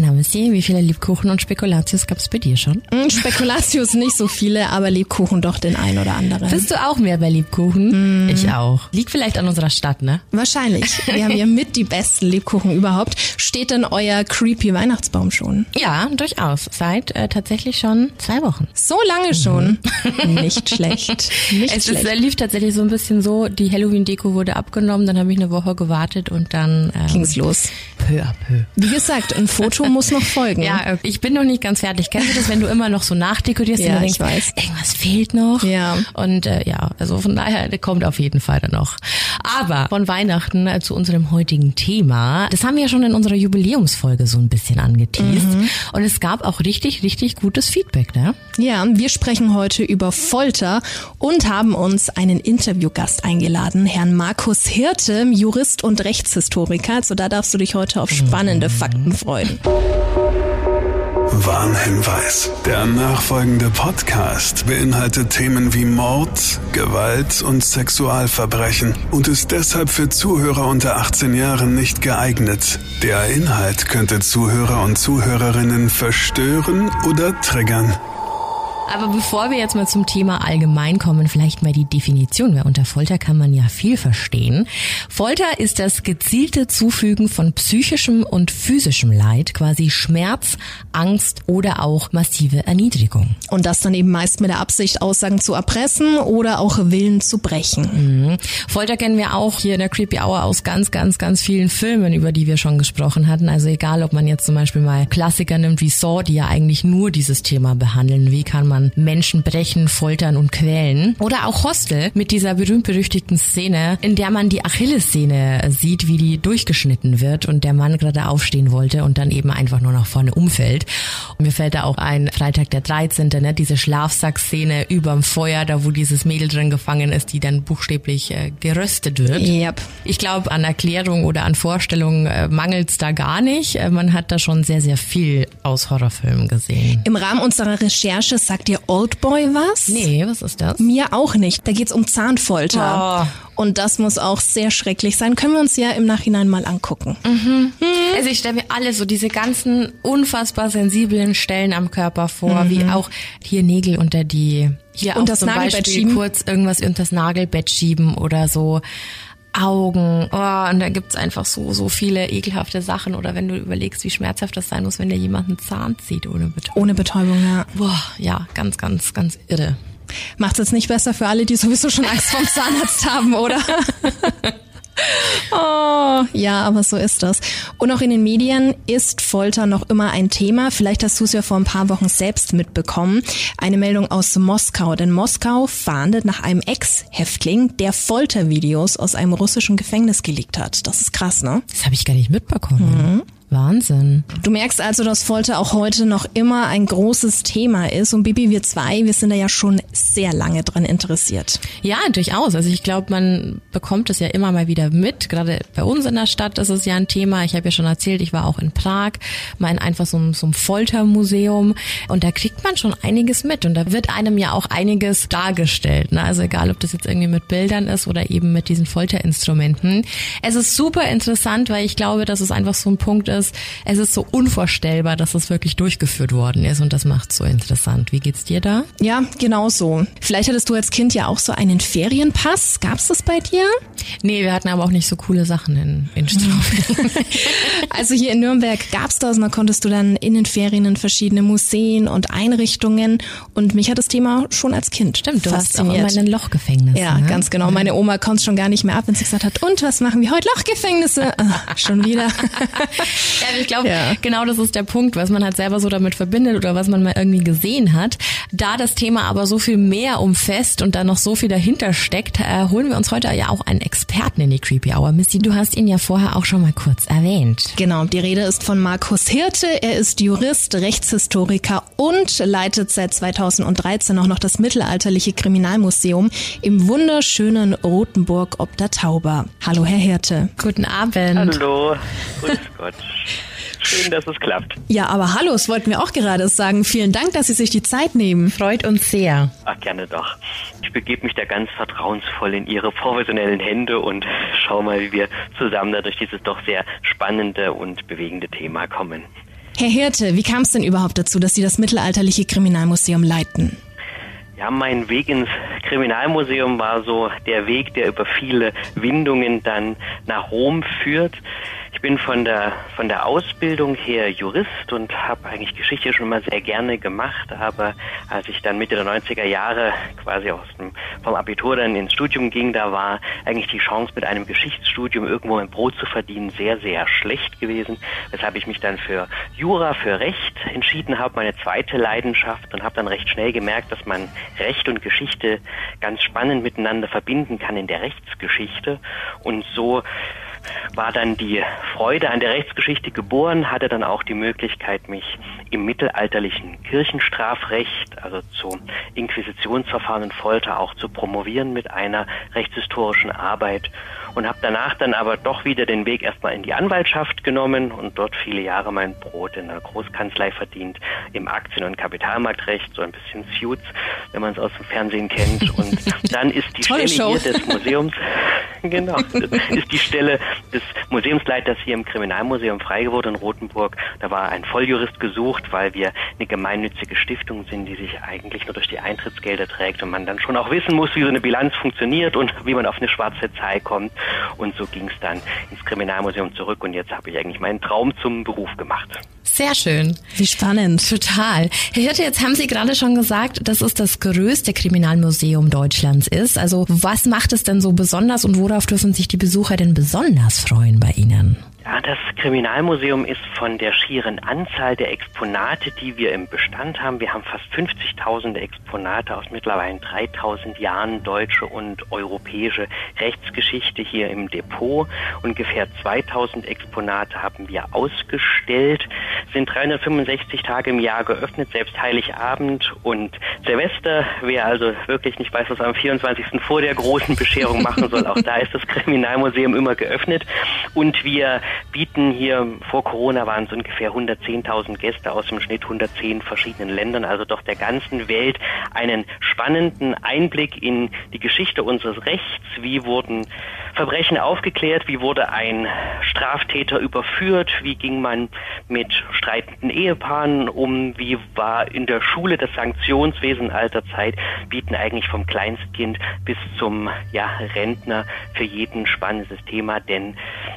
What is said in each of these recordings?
Na, Missy, wie viele Lebkuchen und Spekulatius gab's bei dir schon? Mm, Spekulatius nicht so viele, aber Lebkuchen doch den ein oder anderen. Bist du auch mehr bei Lebkuchen? Ich auch. Liegt vielleicht an unserer Stadt, ne? Wahrscheinlich. Wir haben hier mit die besten Lebkuchen überhaupt. Steht denn euer creepy Weihnachtsbaum schon? Ja, durchaus. Seit äh, tatsächlich schon zwei Wochen. So lange schon. Nicht schlecht. Nicht es schlecht. ist, äh, lief tatsächlich so ein bisschen so, die Halloween-Deko wurde abgenommen, dann habe ich eine Woche gewartet und dann ähm, Ging's los. Peu à peu. Wie gesagt, ein Foto muss noch folgen. Ja, ich bin noch nicht ganz fertig. Kennst du das, wenn du immer noch so nachdekorierst Ja, und denkst, weiß. irgendwas fehlt noch? Ja. Und äh, ja, also von daher der kommt auf jeden Fall dann noch. Aber von Weihnachten äh, zu unserem heutigen Thema. Das haben wir ja schon in unserer Jubiläumsfolge so ein bisschen angeteased. Mhm. Und es gab auch richtig, richtig gutes Feedback, ne? Ja, wir sprechen heute über Folter und haben uns einen Interviewgast eingeladen, Herrn Markus Hirte, Jurist und Rechtshistoriker. Also da darfst du dich heute auf spannende Fakten freuen. Warnhinweis. Der nachfolgende Podcast beinhaltet Themen wie Mord, Gewalt und Sexualverbrechen und ist deshalb für Zuhörer unter 18 Jahren nicht geeignet. Der Inhalt könnte Zuhörer und Zuhörerinnen verstören oder triggern. Aber bevor wir jetzt mal zum Thema allgemein kommen, vielleicht mal die Definition, weil unter Folter kann man ja viel verstehen. Folter ist das gezielte Zufügen von psychischem und physischem Leid, quasi Schmerz, Angst oder auch massive Erniedrigung. Und das dann eben meist mit der Absicht, Aussagen zu erpressen oder auch Willen zu brechen. Mhm. Folter kennen wir auch hier in der Creepy Hour aus ganz, ganz, ganz vielen Filmen, über die wir schon gesprochen hatten. Also egal, ob man jetzt zum Beispiel mal Klassiker nimmt wie Saw, die ja eigentlich nur dieses Thema behandeln. Wie kann man Menschen brechen, foltern und quälen? Oder auch Hostel mit dieser berühmt-berüchtigten Szene, in der man die Achillessehne sieht, wie die durchgeschnitten wird und der Mann gerade aufstehen wollte und dann eben einfach nur nach vorne umfällt. Und mir fällt da auch ein Freitag der 13., ne? diese Schlafsack-Szene überm Feuer, da wo dieses Mädel drin gefangen ist, die dann buchstäblich äh, geröstet wird. Yep. Ich glaube, an Erklärung oder an Vorstellung äh, mangelt es da gar nicht. Äh, man hat da schon sehr, sehr viel aus Horrorfilmen gesehen. Im Rahmen unserer Recherche sagt dir Oldboy was? Nee, was ist das? Mir auch nicht. Da geht's um Zahnfolter. Oh. Und das muss auch sehr schrecklich sein. Können wir uns ja im Nachhinein mal angucken. Also ich stelle mir alles so diese ganzen unfassbar sensiblen Stellen am Körper vor, wie auch hier Nägel unter die, hier Und auch das zum Nagelbett Beispiel schieben? kurz irgendwas unter das Nagelbett schieben oder so. Augen, oh, und da gibt's einfach so, so viele ekelhafte Sachen. Oder wenn du überlegst, wie schmerzhaft das sein muss, wenn dir jemand einen Zahn zieht ohne Betäubung. Ohne Betäubung, ja. Boah, ja, ganz, ganz, ganz irre. Macht's jetzt nicht besser für alle, die sowieso schon Angst vorm Zahnarzt haben, oder? Oh, ja, aber so ist das. Und auch in den Medien ist Folter noch immer ein Thema. Vielleicht hast du es ja vor ein paar Wochen selbst mitbekommen. Eine Meldung aus Moskau. Denn Moskau fahndet nach einem Ex-Häftling, der Foltervideos aus einem russischen Gefängnis geleakt hat. Das ist krass, ne? Das habe ich gar nicht mitbekommen. Wahnsinn. Du merkst also, dass Folter auch heute noch immer ein großes Thema ist. Und Bibi, wir zwei, wir sind da ja schon sehr lange dran interessiert. Ja, durchaus. Also ich glaube, man bekommt es ja immer mal wieder mit. Gerade bei uns in der Stadt ist es ja ein Thema. Ich habe ja schon erzählt, ich war auch in Prag, mal in einfach so so einem Foltermuseum. Und da kriegt man schon einiges mit. Und da wird einem ja auch einiges dargestellt. Ne? Also egal, ob das jetzt irgendwie mit Bildern ist oder eben mit diesen Folterinstrumenten. Es ist super interessant, weil ich glaube, dass es einfach so ein Punkt ist, es ist so unvorstellbar, dass es wirklich durchgeführt worden ist. Und das macht so interessant. Wie geht's dir da? Ja, genau so. Vielleicht hattest du als Kind ja auch so einen Ferienpass. Gab's das bei dir? Nee, wir hatten aber auch nicht so coole Sachen in, in Straubing. Also hier in Nürnberg gab's das und da konntest du dann in den Ferien in verschiedene Museen und Einrichtungen. Und mich hat das Thema schon als Kind Stimmt, du warst auch fasziniert. immer in den Lochgefängnissen. ja, ne? ganz genau. Meine Oma konnte schon gar nicht mehr ab, wenn sie gesagt hat, und was machen wir heute? Lochgefängnisse. Ah, schon wieder. Ja, ich glaube, Ja. genau das ist der Punkt, was man halt selber so damit verbindet oder was man mal irgendwie gesehen hat. Da das Thema aber so viel mehr umfasst und da noch so viel dahinter steckt, äh, holen wir uns heute ja auch einen Experten in die Creepy Hour. Missy, du hast ihn ja vorher auch schon mal kurz erwähnt. Genau, die Rede ist von Markus Hirte. Er ist Jurist, Rechtshistoriker und leitet seit 2013 auch noch das Mittelalterliche Kriminalmuseum im wunderschönen Rotenburg ob der Tauber. Hallo, Herr Hirte. Guten Abend. Hallo, grüß Gott. Schön, dass es klappt. Ja, aber hallo, das wollten wir auch gerade sagen. Vielen Dank, dass Sie sich die Zeit nehmen. Freut uns sehr. Ach, gerne doch. Ich begebe mich da ganz vertrauensvoll in Ihre professionellen Hände und schau mal, wie wir zusammen da durch dieses doch sehr spannende und bewegende Thema kommen. Herr Hirte, wie kam es denn überhaupt dazu, dass Sie das Mittelalterliche Kriminalmuseum leiten? Ja, mein Weg ins Kriminalmuseum war so der Weg, der über viele Windungen dann nach Rom führt. Ich bin von der von der Ausbildung her Jurist und habe eigentlich Geschichte schon mal sehr gerne gemacht, aber als ich dann Mitte der 90er Jahre quasi aus dem vom Abitur dann ins Studium ging, da war eigentlich die Chance mit einem Geschichtsstudium irgendwo ein Brot zu verdienen sehr sehr schlecht gewesen, weshalb ich mich dann für Jura, für Recht entschieden habe, meine zweite Leidenschaft und habe dann recht schnell gemerkt, dass man Recht und Geschichte ganz spannend miteinander verbinden kann in der Rechtsgeschichte. Und so war dann die Freude an der Rechtsgeschichte geboren, hatte dann auch die Möglichkeit, mich im mittelalterlichen Kirchenstrafrecht, also zu Inquisitionsverfahren und Folter auch zu promovieren mit einer rechtshistorischen Arbeit und habe danach dann aber doch wieder den Weg erstmal in die Anwaltschaft genommen und dort viele Jahre mein Brot in der Großkanzlei verdient, im Aktien- und Kapitalmarktrecht, so ein bisschen Suits, wenn man es aus dem Fernsehen kennt. Und dann ist die Stelle Show. hier des Museums, genau, ist die Stelle des Museumsleiters hier im Kriminalmuseum frei geworden in Rothenburg. Da war ein Volljurist gesucht, weil wir eine gemeinnützige Stiftung sind, die sich eigentlich nur durch die Eintrittsgelder trägt und man dann schon auch wissen muss, wie so eine Bilanz funktioniert und wie man auf eine schwarze Zahl kommt. Und so ging es dann ins Kriminalmuseum zurück und jetzt habe ich eigentlich meinen Traum zum Beruf gemacht. Sehr schön. Wie spannend. Total. Herr Hirte, jetzt haben Sie gerade schon gesagt, dass es das größte Kriminalmuseum Deutschlands ist. Also was macht es denn so besonders und worauf dürfen sich die Besucher denn besonders freuen bei Ihnen? Ja, das Kriminalmuseum ist von der schieren Anzahl der Exponate, die wir im Bestand haben. Wir haben fast 50.000 Exponate aus mittlerweile 3.000 Jahren deutsche und europäische Rechtsgeschichte hier im Depot. Ungefähr 2.000 Exponate haben wir ausgestellt, sind 365 Tage im Jahr geöffnet, selbst Heiligabend und Silvester. Wer also wirklich nicht weiß, was am 24. vor der großen Bescherung machen soll, auch da ist das Kriminalmuseum immer geöffnet. Und wir bieten hier, vor Corona waren es ungefähr 110.000 Gäste aus dem Schnitt 110 verschiedenen Ländern, also doch der ganzen Welt, einen spannenden Einblick in die Geschichte unseres Rechts. Wie wurden Verbrechen aufgeklärt? Wie wurde ein Straftäter überführt? Wie ging man mit streitenden Ehepaaren um? Wie war in der Schule das Sanktionswesen alter Zeit? Bieten eigentlich vom Kleinstkind bis zum ja, Rentner für jeden spannendes Thema, denn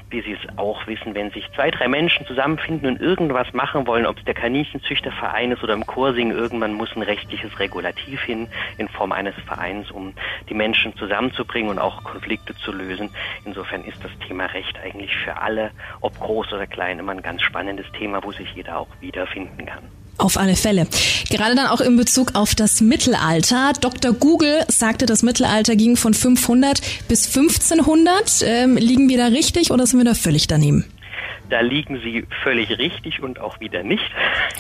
wie Sie es auch wissen, wenn sich zwei, drei Menschen zusammenfinden und irgendwas machen wollen, ob es der Kaninchenzüchterverein ist oder im Chor singen, irgendwann muss ein rechtliches Regulativ hin in Form eines Vereins, um die Menschen zusammenzubringen und auch Konflikte zu lösen. Insofern ist das Thema Recht eigentlich für alle, ob groß oder klein, immer ein ganz spannendes Thema, wo sich jeder auch wiederfinden kann. Auf alle Fälle. Gerade dann auch in Bezug auf das Mittelalter. Dr. Google sagte, das Mittelalter ging von 500 bis 1500. Ähm, liegen wir da richtig oder sind wir da völlig daneben? Da liegen Sie völlig richtig und auch wieder nicht.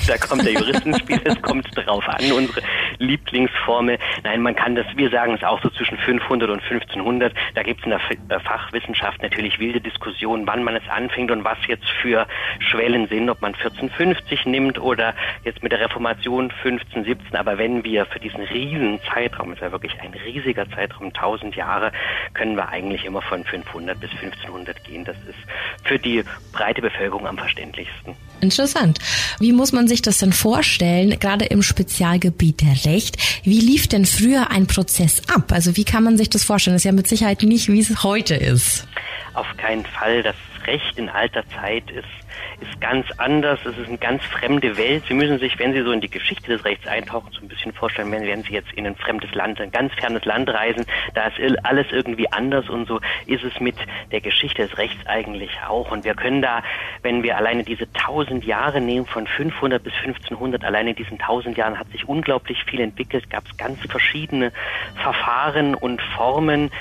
Da kommt der Jurist ins Spiel, es kommt drauf an, unsere Lieblingsformel. Nein, man kann das, wir sagen es auch so zwischen 500 und 1500. Da gibt es in der Fachwissenschaft natürlich wilde Diskussionen, wann man es anfängt und was jetzt für Schwellen sind, ob man 1450 nimmt oder jetzt mit der Reformation 1517. Aber wenn wir für diesen riesen Zeitraum, ist ja wirklich ein riesiger Zeitraum, 1000 Jahre, können wir eigentlich immer von 500 bis 1500 gehen. Das ist für die breite Bevölkerung am verständlichsten. Interessant. Wie muss man sich das denn vorstellen, gerade im Spezialgebiet der Recht? Wie lief denn früher ein Prozess ab? Also wie kann man sich das vorstellen? Das ist ja mit Sicherheit nicht, wie es heute ist. Auf keinen Fall. Das Recht in alter Zeit ist ist ganz anders, es ist eine ganz fremde Welt. Sie müssen sich, wenn Sie so in die Geschichte des Rechts eintauchen, so ein bisschen vorstellen, wenn, wenn Sie jetzt in ein fremdes Land, ein ganz fernes Land reisen, da ist alles irgendwie anders und so ist es mit der Geschichte des Rechts eigentlich auch. Und wir können da, wenn wir alleine diese tausend Jahre nehmen, von 500 bis 1500, alleine in diesen tausend Jahren hat sich unglaublich viel entwickelt, gab es ganz verschiedene Verfahren und Formen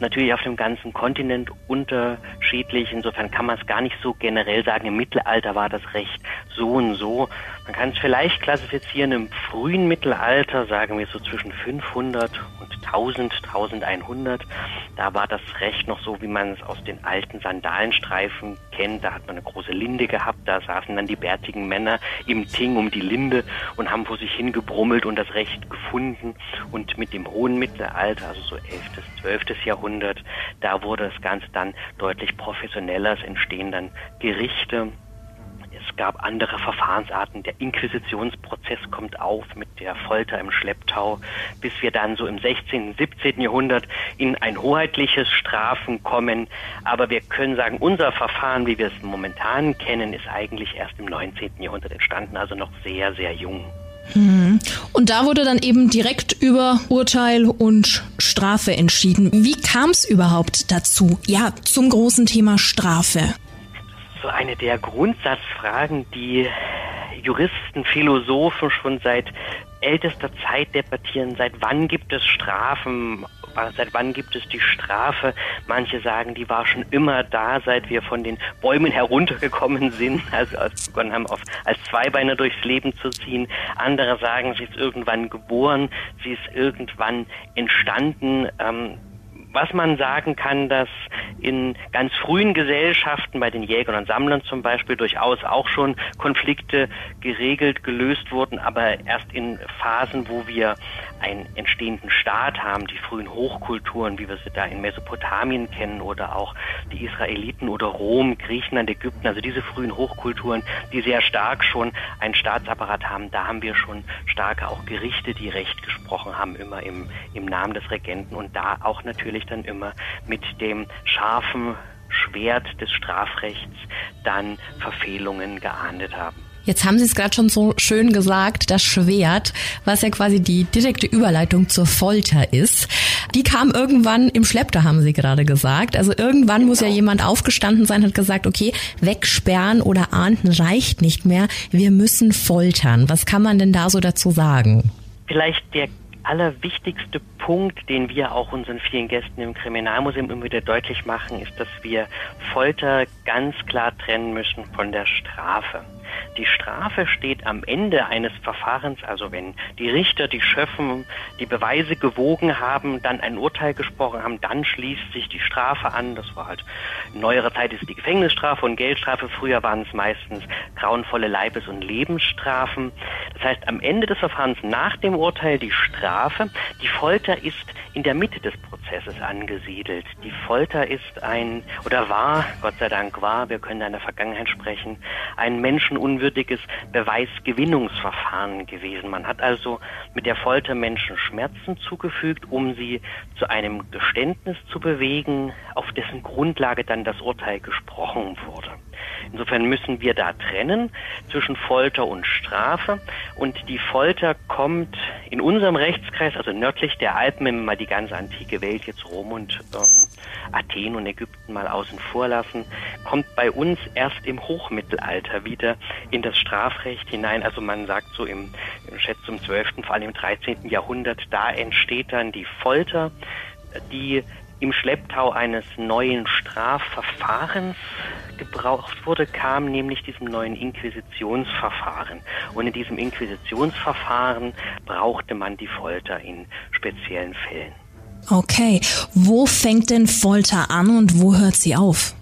natürlich auf dem ganzen Kontinent unterschiedlich. Insofern kann man es gar nicht so generell sagen, im Mittelalter war das Recht so und so. Man kann es vielleicht klassifizieren im frühen Mittelalter, sagen wir so zwischen 500 und 1000, 1100. Da war das Recht noch so, wie man es aus den alten Sandalenstreifen kennt. Da hat man eine große Linde gehabt, da saßen dann die bärtigen Männer im Ting um die Linde und haben vor sich hingebrummelt und das Recht gefunden. Und mit dem hohen Mittelalter, also so 11., 12. Jahrhundert, da wurde das Ganze dann deutlich professioneller. Es entstehen dann Gerichte, gab andere Verfahrensarten. Der Inquisitionsprozess kommt auf mit der Folter im Schlepptau, bis wir dann so im 16., 17. Jahrhundert in ein hoheitliches Strafen kommen. Aber wir können sagen, unser Verfahren, wie wir es momentan kennen, ist eigentlich erst im 19. Jahrhundert entstanden, also noch sehr, sehr jung. Hm. Und da wurde dann eben direkt über Urteil und Strafe entschieden. Wie kam es überhaupt dazu? Ja, zum großen Thema Strafe so eine der Grundsatzfragen, die Juristen, Philosophen schon seit ältester Zeit debattieren. Seit wann gibt es Strafen? Seit wann gibt es die Strafe? Manche sagen, die war schon immer da, seit wir von den Bäumen heruntergekommen sind, also als begonnen haben, auf, als Zweibeiner durchs Leben zu ziehen. Andere sagen, sie ist irgendwann geboren, sie ist irgendwann entstanden. Ähm, was man sagen kann, dass in ganz frühen Gesellschaften, bei den Jägern und Sammlern zum Beispiel, durchaus auch schon Konflikte geregelt, gelöst wurden, aber erst in Phasen, wo wir einen entstehenden Staat haben, die frühen Hochkulturen, wie wir sie da in Mesopotamien kennen oder auch die Israeliten oder Rom, Griechenland, Ägypten, also diese frühen Hochkulturen, die sehr stark schon einen Staatsapparat haben, da haben wir schon starke auch Gerichte, die Recht gesprochen haben, immer im, im Namen des Regenten und da auch natürlich dann immer mit dem scharfen Schwert des Strafrechts dann Verfehlungen geahndet haben. Jetzt haben Sie es gerade schon so schön gesagt, das Schwert, was ja quasi die direkte Überleitung zur Folter ist. Die kam irgendwann im Schlepptau, haben Sie gerade gesagt. Also irgendwann genau. muss ja genau. jemand aufgestanden sein, hat gesagt, okay, wegsperren oder ahnden reicht nicht mehr. Wir müssen foltern. Was kann man denn da so dazu sagen? Vielleicht der allerwichtigste Punkt, den wir auch unseren vielen Gästen im Kriminalmuseum immer wieder deutlich machen, ist, dass wir Folter ganz klar trennen müssen von der Strafe. Die Strafe steht am Ende eines Verfahrens, also wenn die Richter, die Schöffen die Beweise gewogen haben, dann ein Urteil gesprochen haben, dann schließt sich die Strafe an. Das war halt in neuerer Zeit ist die Gefängnisstrafe und Geldstrafe. Früher waren es meistens grauenvolle Leibes- und Lebensstrafen. Das heißt, am Ende des Verfahrens nach dem Urteil die Strafe. Die Folter ist in der Mitte des Prozesses angesiedelt. Die Folter ist ein, oder war, Gott sei Dank war, wir können in der Vergangenheit sprechen, ein menschenunwürdiges Beweisgewinnungsverfahren gewesen. Man hat also mit der Folter Menschen Schmerzen zugefügt, um sie zu einem Geständnis zu bewegen, auf dessen Grundlage dann das Urteil gesprochen wurde. Insofern müssen wir da trennen zwischen Folter und Strafe. Und die Folter kommt in unserem Rechtskreis, also nördlich der Alpen, wenn wir mal die ganze antike Welt, jetzt Rom und ähm, Athen und Ägypten mal außen vor lassen, kommt bei uns erst im Hochmittelalter wieder in das Strafrecht hinein. Also man sagt so im, schätzt zum 12., vor allem im 13. Jahrhundert, da entsteht dann die Folter, die im Schlepptau eines neuen Strafverfahrens gebraucht wurde, kam nämlich diesem neuen Inquisitionsverfahren. Und in diesem Inquisitionsverfahren brauchte man die Folter in speziellen Fällen. Okay, wo fängt denn Folter an und wo hört sie auf?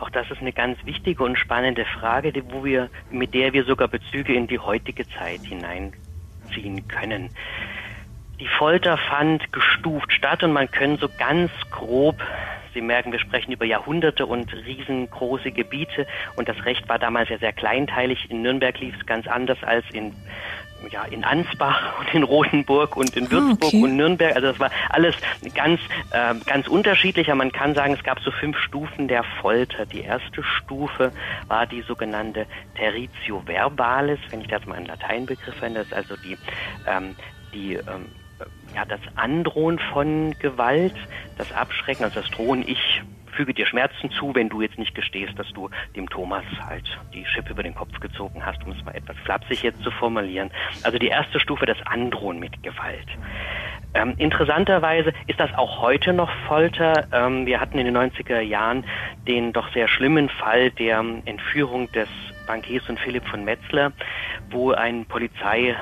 Auch das ist eine ganz wichtige und spannende Frage, wo wir, mit der wir sogar Bezüge in die heutige Zeit hineinziehen können. Die Folter fand gestuft statt und man kann so ganz grob Sie merken, wir sprechen über Jahrhunderte und riesengroße Gebiete und das Recht war damals ja sehr kleinteilig. In Nürnberg lief es ganz anders als in ja, in Ansbach und in Rotenburg und in ah, Würzburg okay. und Nürnberg. Also das war alles ganz, äh, ganz unterschiedlicher. Man kann sagen, es gab so fünf Stufen der Folter. Die erste Stufe war die sogenannte Territio verbalis, wenn ich das mal einen Lateinbegriff nenne. Das ist also die, ähm, die ähm, ja, das Androhen von Gewalt, das Abschrecken, also das Drohen, ich füge dir Schmerzen zu, wenn du jetzt nicht gestehst, dass du dem Thomas halt die Schippe über den Kopf gezogen hast, um es mal etwas flapsig jetzt zu formulieren. Also die erste Stufe, das Androhen mit Gewalt. Ähm, interessanterweise ist das auch heute noch Folter. Ähm, wir hatten in den 90er Jahren den doch sehr schlimmen Fall der Entführung des Bankiers und Philipp von Metzler, wo ein Polizei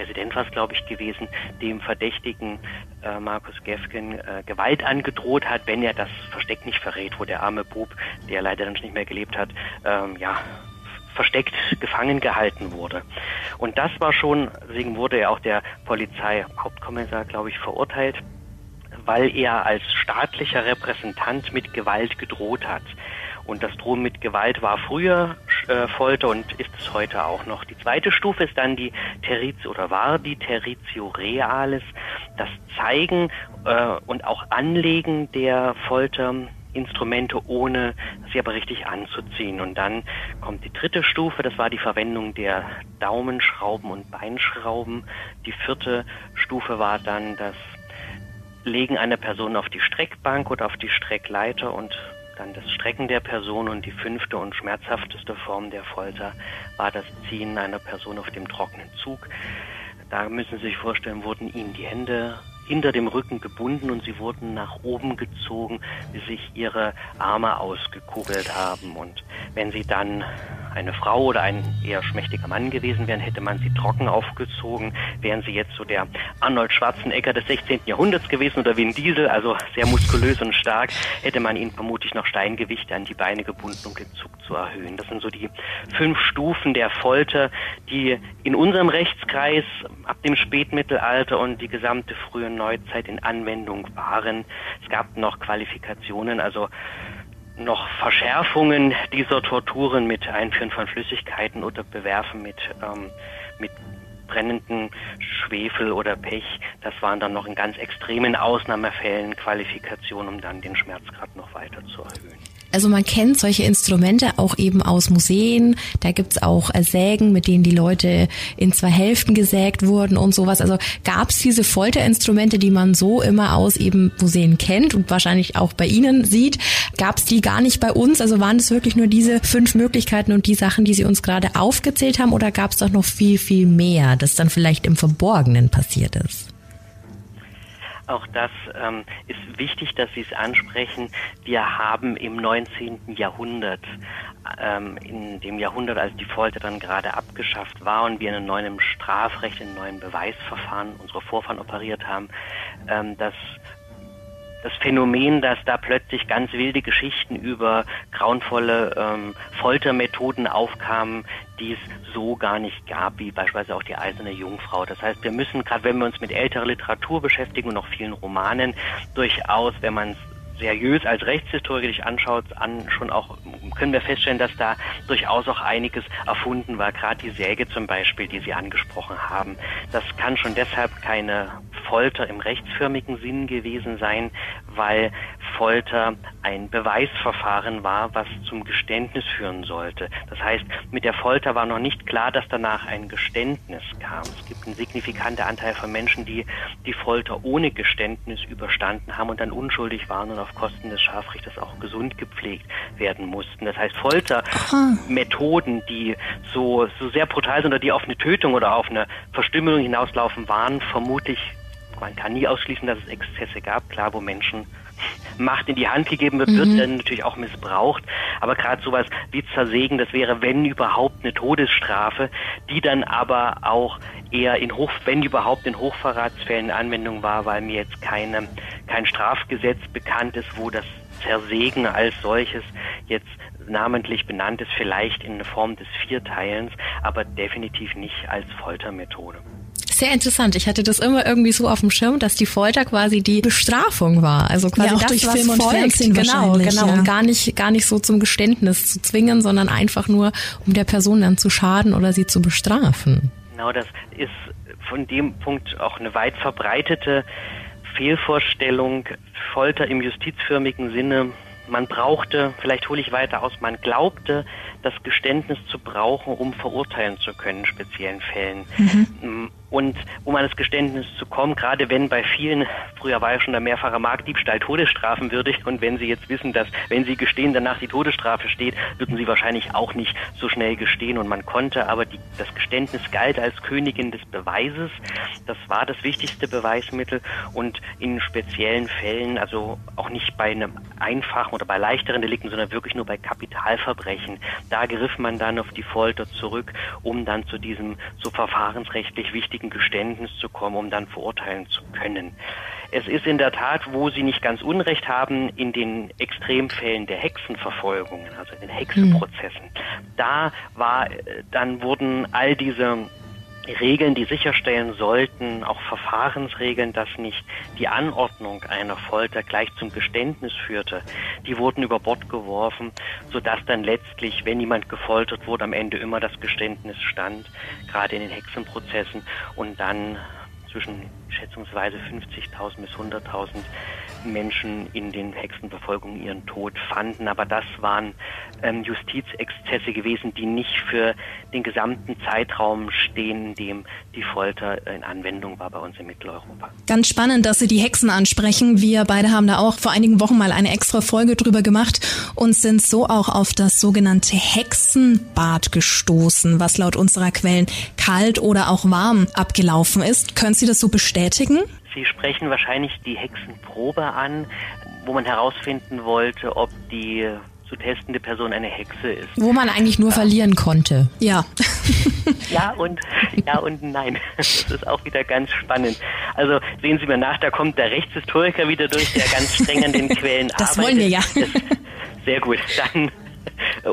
Präsident war es, glaube ich, gewesen, dem Verdächtigen äh, Markus Gefgen äh, Gewalt angedroht hat, wenn er das Versteck nicht verrät, wo der arme Bub, der leider dann nicht mehr gelebt hat, ähm, ja, versteckt gefangen gehalten wurde. Und das war schon, deswegen wurde ja auch der Polizeihauptkommissar, glaube ich, verurteilt, weil er als staatlicher Repräsentant mit Gewalt gedroht hat. Und das Drohen mit Gewalt war früher äh, Folter und ist es heute auch noch. Die zweite Stufe ist dann die Teritio oder war die Teritio Realis, das Zeigen äh, und auch Anlegen der Folter Instrumente, ohne sie aber richtig anzuziehen. Und dann kommt die dritte Stufe, das war die Verwendung der Daumenschrauben und Beinschrauben. Die vierte Stufe war dann das Legen einer Person auf die Streckbank oder auf die Streckleiter und dann das Strecken der Person und die fünfte und schmerzhafteste Form der Folter war das Ziehen einer Person auf dem trockenen Zug. Da müssen Sie sich vorstellen, wurden ihnen die Hände hinter dem Rücken gebunden und sie wurden nach oben gezogen, bis sich ihre Arme ausgekugelt haben. Und wenn sie dann eine Frau oder ein eher schmächtiger Mann gewesen wären, hätte man sie trocken aufgezogen. Wären sie jetzt so der Arnold Schwarzenegger des 16. Jahrhunderts gewesen oder Vin Diesel, also sehr muskulös und stark, hätte man ihnen vermutlich noch Steingewichte an die Beine gebunden, um den Zug zu erhöhen. Das sind so die fünf Stufen der Folter, die in unserem Rechtskreis ab dem Spätmittelalter und die gesamte frühe Neuzeit in Anwendung waren. Es gab noch Qualifikationen, also noch Verschärfungen dieser Torturen mit Einführen von Flüssigkeiten oder Bewerfen mit, ähm, mit brennenden Schwefel oder Pech. Das waren dann noch in ganz extremen Ausnahmefällen Qualifikationen, um dann den Schmerzgrad noch weiter zu erhöhen. Also man kennt solche Instrumente auch eben aus Museen. Da gibt's auch äh, Sägen, mit denen die Leute in zwei Hälften gesägt wurden und sowas. Also gab's diese Folterinstrumente, die man so immer aus eben Museen kennt und wahrscheinlich auch bei Ihnen sieht. Gab's die gar nicht bei uns? Also waren es wirklich nur diese fünf Möglichkeiten und die Sachen, die Sie uns gerade aufgezählt haben? Oder gab's doch noch viel, viel mehr, das dann vielleicht im Verborgenen passiert ist? Auch das ähm, ist wichtig, dass Sie es ansprechen. Wir haben im 19. Jahrhundert, ähm, in dem Jahrhundert, als die Folter dann gerade abgeschafft war und wir in einem neuen Strafrecht, in einem neuen Beweisverfahren unsere Vorfahren operiert haben, ähm, das das Phänomen, dass da plötzlich ganz wilde Geschichten über grauenvolle ähm, Foltermethoden aufkamen, die es so gar nicht gab, wie beispielsweise auch die eiserne Jungfrau. Das heißt, wir müssen, gerade wenn wir uns mit älterer Literatur beschäftigen und noch vielen Romanen, durchaus, wenn man es seriös als Rechtshistoriker sich anschaut, an, schon auch können wir feststellen, dass da durchaus auch einiges erfunden war. Gerade die Säge zum Beispiel, die Sie angesprochen haben. Das kann schon deshalb keine Folter im rechtsförmigen Sinn gewesen sein, weil Folter ein Beweisverfahren war, was zum Geständnis führen sollte. Das heißt, mit der Folter war noch nicht klar, dass danach ein Geständnis kam. Es gibt einen signifikanten Anteil von Menschen, die die Folter ohne Geständnis überstanden haben und dann unschuldig waren und auf Kosten des Scharfrichters auch gesund gepflegt werden mussten. Das heißt, Foltermethoden, die so, so sehr brutal sind oder die auf eine Tötung oder auf eine Verstümmelung hinauslaufen, waren vermutlich man kann nie ausschließen, dass es Exzesse gab, klar, wo Menschen Macht in die Hand gegeben wird, wird mhm. dann natürlich auch missbraucht. Aber gerade sowas wie Zersägen, das wäre, wenn überhaupt, eine Todesstrafe, die dann aber auch eher in Hoch, wenn überhaupt in Hochverratsfällen in Anwendung war, weil mir jetzt keine, kein Strafgesetz bekannt ist, wo das Zersägen als solches jetzt namentlich benannt ist, vielleicht in Form des Vierteilens, aber definitiv nicht als Foltermethode sehr interessant. Ich hatte das immer irgendwie so auf dem Schirm, dass die Folter quasi die Bestrafung war. Also quasi ja, auch das, durch was Film und folgt. Genau, genau. Ja. Und gar nicht, gar nicht so zum Geständnis zu zwingen, sondern einfach nur, um der Person dann zu schaden oder sie zu bestrafen. Genau, das ist von dem Punkt auch eine weit verbreitete Fehlvorstellung. Folter im justizförmigen Sinne man brauchte, vielleicht hole ich weiter aus, man glaubte, das Geständnis zu brauchen, um verurteilen zu können in speziellen Fällen. Mhm. und um an das Geständnis zu kommen, gerade wenn bei vielen, früher war ja schon der mehrfache Marktdiebstahl todesstrafenwürdig und wenn Sie jetzt wissen, dass wenn Sie gestehen, danach die Todesstrafe steht, würden Sie wahrscheinlich auch nicht so schnell gestehen und man konnte aber die, das Geständnis galt als Königin des Beweises. Das war das wichtigste Beweismittel und in speziellen Fällen, also auch nicht bei einem einfachen oder bei leichteren Delikten, sondern wirklich nur bei Kapitalverbrechen, da griff man dann auf die Folter zurück, um dann zu diesem so verfahrensrechtlich wichtigen Geständnis zu kommen, um dann verurteilen zu können. Es ist in der Tat, wo Sie nicht ganz Unrecht haben, in den Extremfällen der Hexenverfolgungen, also in den Hexenprozessen. Mhm. Da war, dann wurden all diese Regeln, die sicherstellen sollten, auch Verfahrensregeln, dass nicht die Anordnung einer Folter gleich zum Geständnis führte, die wurden über Bord geworfen, sodass dann letztlich, wenn jemand gefoltert wurde, am Ende immer das Geständnis stand, gerade in den Hexenprozessen. Und dann zwischen schätzungsweise 50.000 bis 100.000 Menschen in den Hexenverfolgungen ihren Tod fanden. Aber das waren ähm, Justizexzesse gewesen, die nicht für den gesamten Zeitraum stehen, in dem die Folter in Anwendung war bei uns in Mitteleuropa. Ganz spannend, dass Sie die Hexen ansprechen. Wir beide haben da auch vor einigen Wochen mal eine extra Folge drüber gemacht und sind so auch auf das sogenannte Hexenbad gestoßen, was laut unserer Quellen kalt oder auch warm abgelaufen ist. Können Sie das so bestätigen? Sie sprechen wahrscheinlich die Hexenprobe an, wo man herausfinden wollte, ob die zu testende Person eine Hexe ist. Wo man eigentlich nur ja. verlieren konnte. Ja. ja und ja und nein. Das ist auch wieder ganz spannend. Also sehen Sie mir nach, da kommt der Rechtshistoriker wieder durch, der ganz streng an den Quellen das arbeitet. Das wollen wir ja. Das, sehr gut. Dann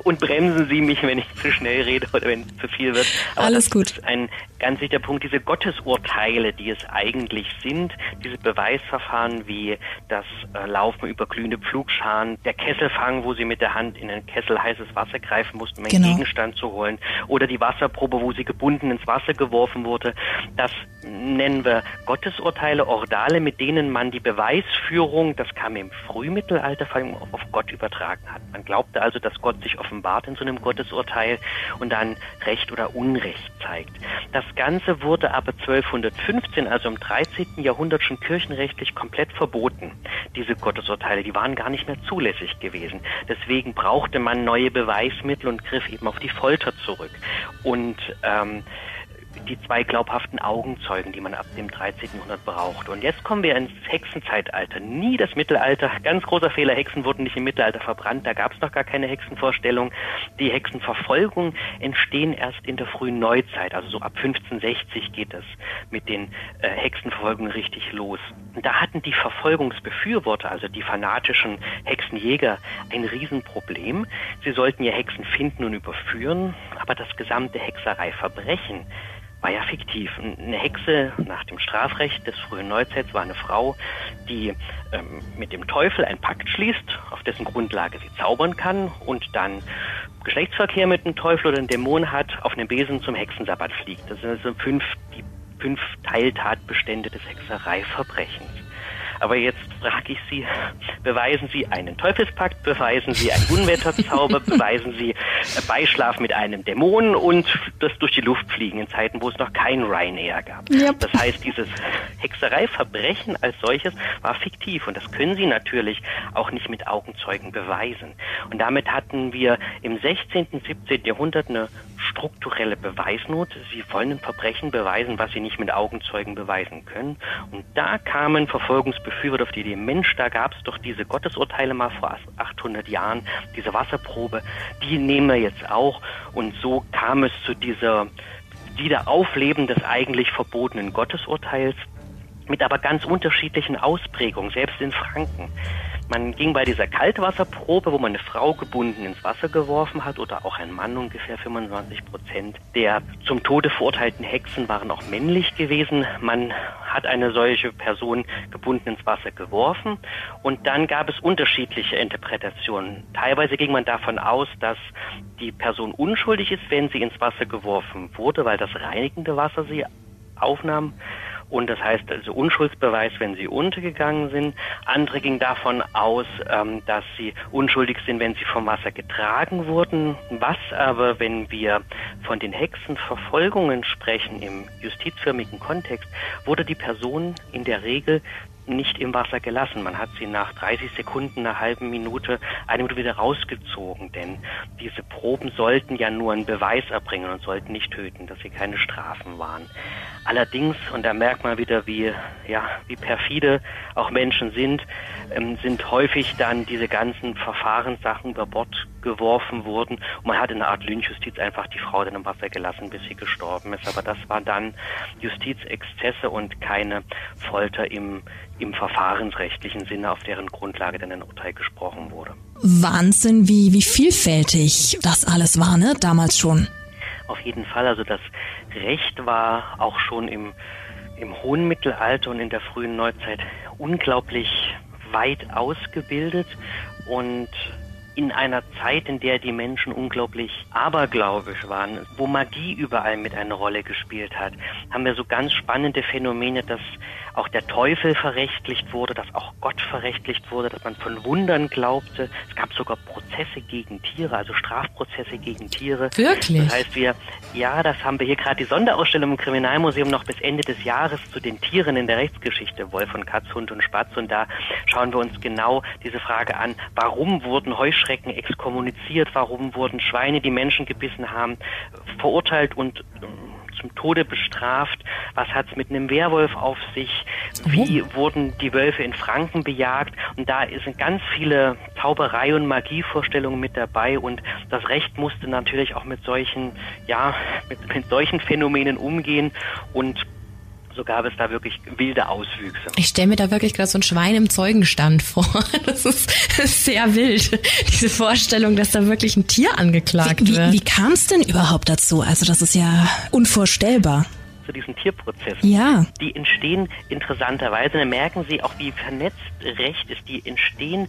und bremsen Sie mich, wenn ich zu schnell rede oder wenn es zu viel wird. Aber Alles gut. Ein ganz wichtiger Punkt, diese Gottesurteile, die es eigentlich sind, diese Beweisverfahren wie das äh, Laufen über glühende Pflugscharen, der Kesselfang, wo Sie mit der Hand in ein Kessel heißes Wasser greifen mussten, um einen genau. Gegenstand zu holen, oder die Wasserprobe, wo sie gebunden ins Wasser geworfen wurde, das nennen wir Gottesurteile, Ordale, mit denen man die Beweisführung, das kam im Frühmittelalter vor allem auf Gott übertragen hat. Man glaubte also, dass Gott sich offenbart in so einem Gottesurteil und dann Recht oder Unrecht zeigt. Das Ganze wurde aber 1215, also im 13. Jahrhundert schon kirchenrechtlich komplett verboten. Diese Gottesurteile, die waren gar nicht mehr zulässig gewesen. Deswegen brauchte man neue Beweismittel und griff eben auf die Folter zurück. Und ähm, die zwei glaubhaften Augenzeugen, die man ab dem 13. Jahrhundert braucht. Und jetzt kommen wir ins Hexenzeitalter. Nie das Mittelalter. Ganz großer Fehler, Hexen wurden nicht im Mittelalter verbrannt, da gab es noch gar keine Hexenvorstellung. Die Hexenverfolgung entstehen erst in der frühen Neuzeit, also so ab 1560 geht es mit den äh, Hexenverfolgungen richtig los. Und da hatten die Verfolgungsbefürworter, also die fanatischen Hexenjäger, ein Riesenproblem. Sie sollten ja Hexen finden und überführen, aber das gesamte Hexereiverbrechen war ja fiktiv. Eine Hexe nach dem Strafrecht des frühen Neuzeits war eine Frau, die ähm, mit dem Teufel einen Pakt schließt, auf dessen Grundlage sie zaubern kann und dann Geschlechtsverkehr mit dem Teufel oder einem Dämon hat, auf einem Besen zum Hexensabbat fliegt. Das sind also fünf, die fünf Teiltatbestände des Hexereiverbrechens. Aber jetzt frage ich Sie, beweisen Sie einen Teufelspakt, beweisen Sie einen Unwetterzauber, beweisen Sie Beischlaf mit einem Dämon und das durch die Luft fliegen in Zeiten, wo es noch kein Ryanair gab. Yep. Das heißt, dieses Hexereiverbrechen als solches war fiktiv und das können Sie natürlich auch nicht mit Augenzeugen beweisen. Und damit hatten wir im 16., 17. Jahrhundert eine strukturelle Beweisnot. Sie wollen ein Verbrechen beweisen, was sie nicht mit Augenzeugen beweisen können. Und da kamen Verfolgungsbefürworter auf die Idee, Mensch, da gab es doch diese Gottesurteile mal vor 800 Jahren, diese Wasserprobe, die nehmen wir jetzt auch. Und so kam es zu dieser Wiederaufleben des eigentlich verbotenen Gottesurteils mit aber ganz unterschiedlichen Ausprägungen, selbst in Franken. Man ging bei dieser Kaltwasserprobe, wo man eine Frau gebunden ins Wasser geworfen hat oder auch ein Mann, ungefähr 25 Prozent der zum Tode verurteilten Hexen waren auch männlich gewesen. Man hat eine solche Person gebunden ins Wasser geworfen und dann gab es unterschiedliche Interpretationen. Teilweise ging man davon aus, dass die Person unschuldig ist, wenn sie ins Wasser geworfen wurde, weil das reinigende Wasser sie aufnahm und das heißt also Unschuldsbeweis, wenn sie untergegangen sind. Andere gingen davon aus, ähm, dass sie unschuldig sind, wenn sie vom Wasser getragen wurden. Was aber, wenn wir von den Hexenverfolgungen sprechen im justizförmigen Kontext, wurde die Person in der Regel nicht im Wasser gelassen. Man hat sie nach 30 Sekunden, einer halben Minute, eine Minute wieder rausgezogen, denn diese Proben sollten ja nur einen Beweis erbringen und sollten nicht töten, dass sie keine Strafen waren. Allerdings, und da merkt man wieder, wie, ja, wie perfide auch Menschen sind, ähm, sind häufig dann diese ganzen Verfahrenssachen über Bord geworfen worden und man hat in einer Art Lynchjustiz einfach die Frau dann im Wasser gelassen, bis sie gestorben ist. Aber das war dann Justizexzesse und keine Folter im, im verfahrensrechtlichen Sinne, auf deren Grundlage dann ein Urteil gesprochen wurde. Wahnsinn, wie, wie vielfältig das alles war, ne? Damals schon. Auf jeden Fall. Also das Recht war auch schon im, im hohen Mittelalter und in der frühen Neuzeit unglaublich weit ausgebildet und in einer Zeit, in der die Menschen unglaublich abergläubisch waren, wo Magie überall mit eine Rolle gespielt hat, haben wir so ganz spannende Phänomene, dass auch der Teufel verrechtlicht wurde, dass auch Gott verrechtlicht wurde, dass man von Wundern glaubte. Es gab sogar Prozesse gegen Tiere, also Strafprozesse gegen Tiere. Wirklich? Das heißt, wir, ja, das haben wir hier gerade die Sonderausstellung im Kriminalmuseum noch bis Ende des Jahres zu den Tieren in der Rechtsgeschichte, Wolf und Katz, Hund und Spatz. Und da schauen wir uns genau diese Frage an, warum wurden Heuschrecken exkommuniziert, warum wurden Schweine, die Menschen gebissen haben, verurteilt und zum Tode bestraft? Was hat es mit einem Werwolf auf sich? Wie mhm. wurden die Wölfe in Franken bejagt? Und da sind ganz viele Zauberei- und Magievorstellungen mit dabei und das Recht musste natürlich auch mit solchen, ja, mit, mit solchen Phänomenen umgehen und so gab es da wirklich wilde Auswüchse. Ich stelle mir da wirklich gerade so ein Schwein im Zeugenstand vor. Das ist sehr wild, diese Vorstellung, dass da wirklich ein Tier angeklagt wie, wird. Wie, wie kam es denn überhaupt dazu? Also das ist ja unvorstellbar zu diesen Tierprozessen. Ja. Die entstehen interessanterweise, da merken Sie auch, wie vernetzt Recht ist, die entstehen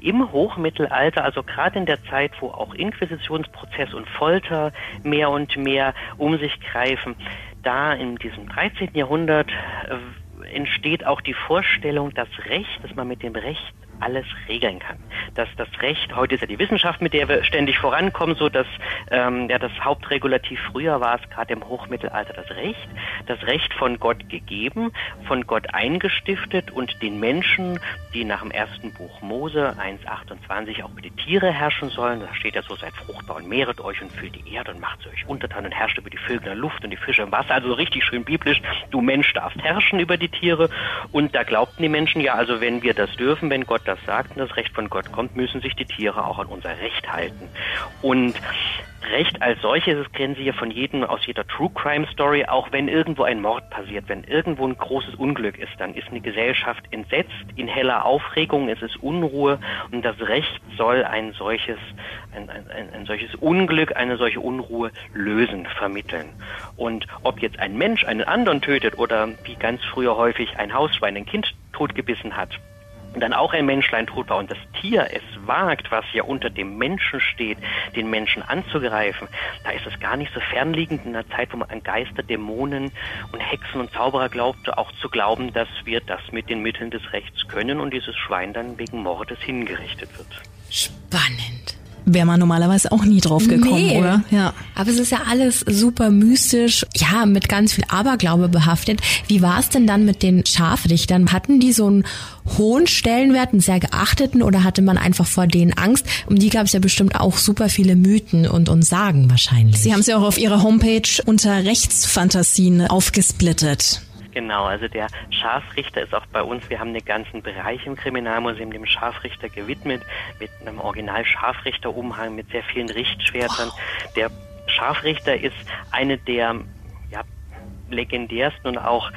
im Hochmittelalter, also gerade in der Zeit, wo auch Inquisitionsprozess und Folter mehr und mehr um sich greifen, da in diesem 13. Jahrhundert äh, entsteht auch die Vorstellung, dass Recht, dass man mit dem Recht alles regeln kann. Dass das Recht, heute ist ja die Wissenschaft, mit der wir ständig vorankommen, so dass ähm, ja das Hauptregulativ früher war es gerade im Hochmittelalter das Recht, das Recht von Gott gegeben, von Gott eingestiftet und den Menschen, die nach dem ersten Buch Mose 1,28 auch über die Tiere herrschen sollen, da steht ja so, seid fruchtbar und mehret euch und füllt die Erde und macht sie euch untertan und herrscht über die Vögel in der Luft und die Fische im Wasser, also richtig schön biblisch, du Mensch darfst herrschen über die Tiere. Und da glaubten die Menschen ja, also wenn wir das dürfen, wenn Gott das sagt und das Recht von Gott kommt, müssen sich die Tiere auch an unser Recht halten. Und Recht als solches, das kennen Sie ja von jedem, aus jeder True Crime Story, auch wenn irgendwo ein Mord passiert, wenn irgendwo ein großes Unglück ist, dann ist eine Gesellschaft entsetzt, in heller Aufregung, es ist Unruhe und das Recht soll ein solches, ein, ein, ein, solches Unglück, eine solche Unruhe lösen, vermitteln. Und ob jetzt ein Mensch einen anderen tötet oder wie ganz früher häufig ein Hausschwein ein Kind totgebissen hat, dann auch ein Menschlein tot war und das Tier es wagt, was ja unter dem Menschen steht, den Menschen anzugreifen, da ist es gar nicht so fernliegend in einer Zeit, wo man an Geister, Dämonen und Hexen und Zauberer glaubte, auch zu glauben, dass wir das mit den Mitteln des Rechts können und dieses Schwein dann wegen Mordes hingerichtet wird. Spannend. Wäre man normalerweise auch nie drauf gekommen, nee. oder? Ja. Aber es ist ja alles super mystisch, ja, mit ganz viel Aberglaube behaftet. Wie war es denn dann mit den Scharfrichtern? Hatten die so einen hohen Stellenwert, einen sehr geachteten oder hatte man einfach vor denen Angst? Um die gab es ja bestimmt auch super viele Mythen und, und Sagen wahrscheinlich. Sie haben es ja auch auf Ihrer Homepage unter Rechtsfantasien aufgesplittet. Genau, also der Scharfrichter ist auch bei uns, wir haben einen ganzen Bereich im Kriminalmuseum dem Scharfrichter gewidmet, mit einem Original Scharfrichterumhang mit sehr vielen Richtschwertern. Wow. Der Scharfrichter ist eine der ja, legendärsten und auch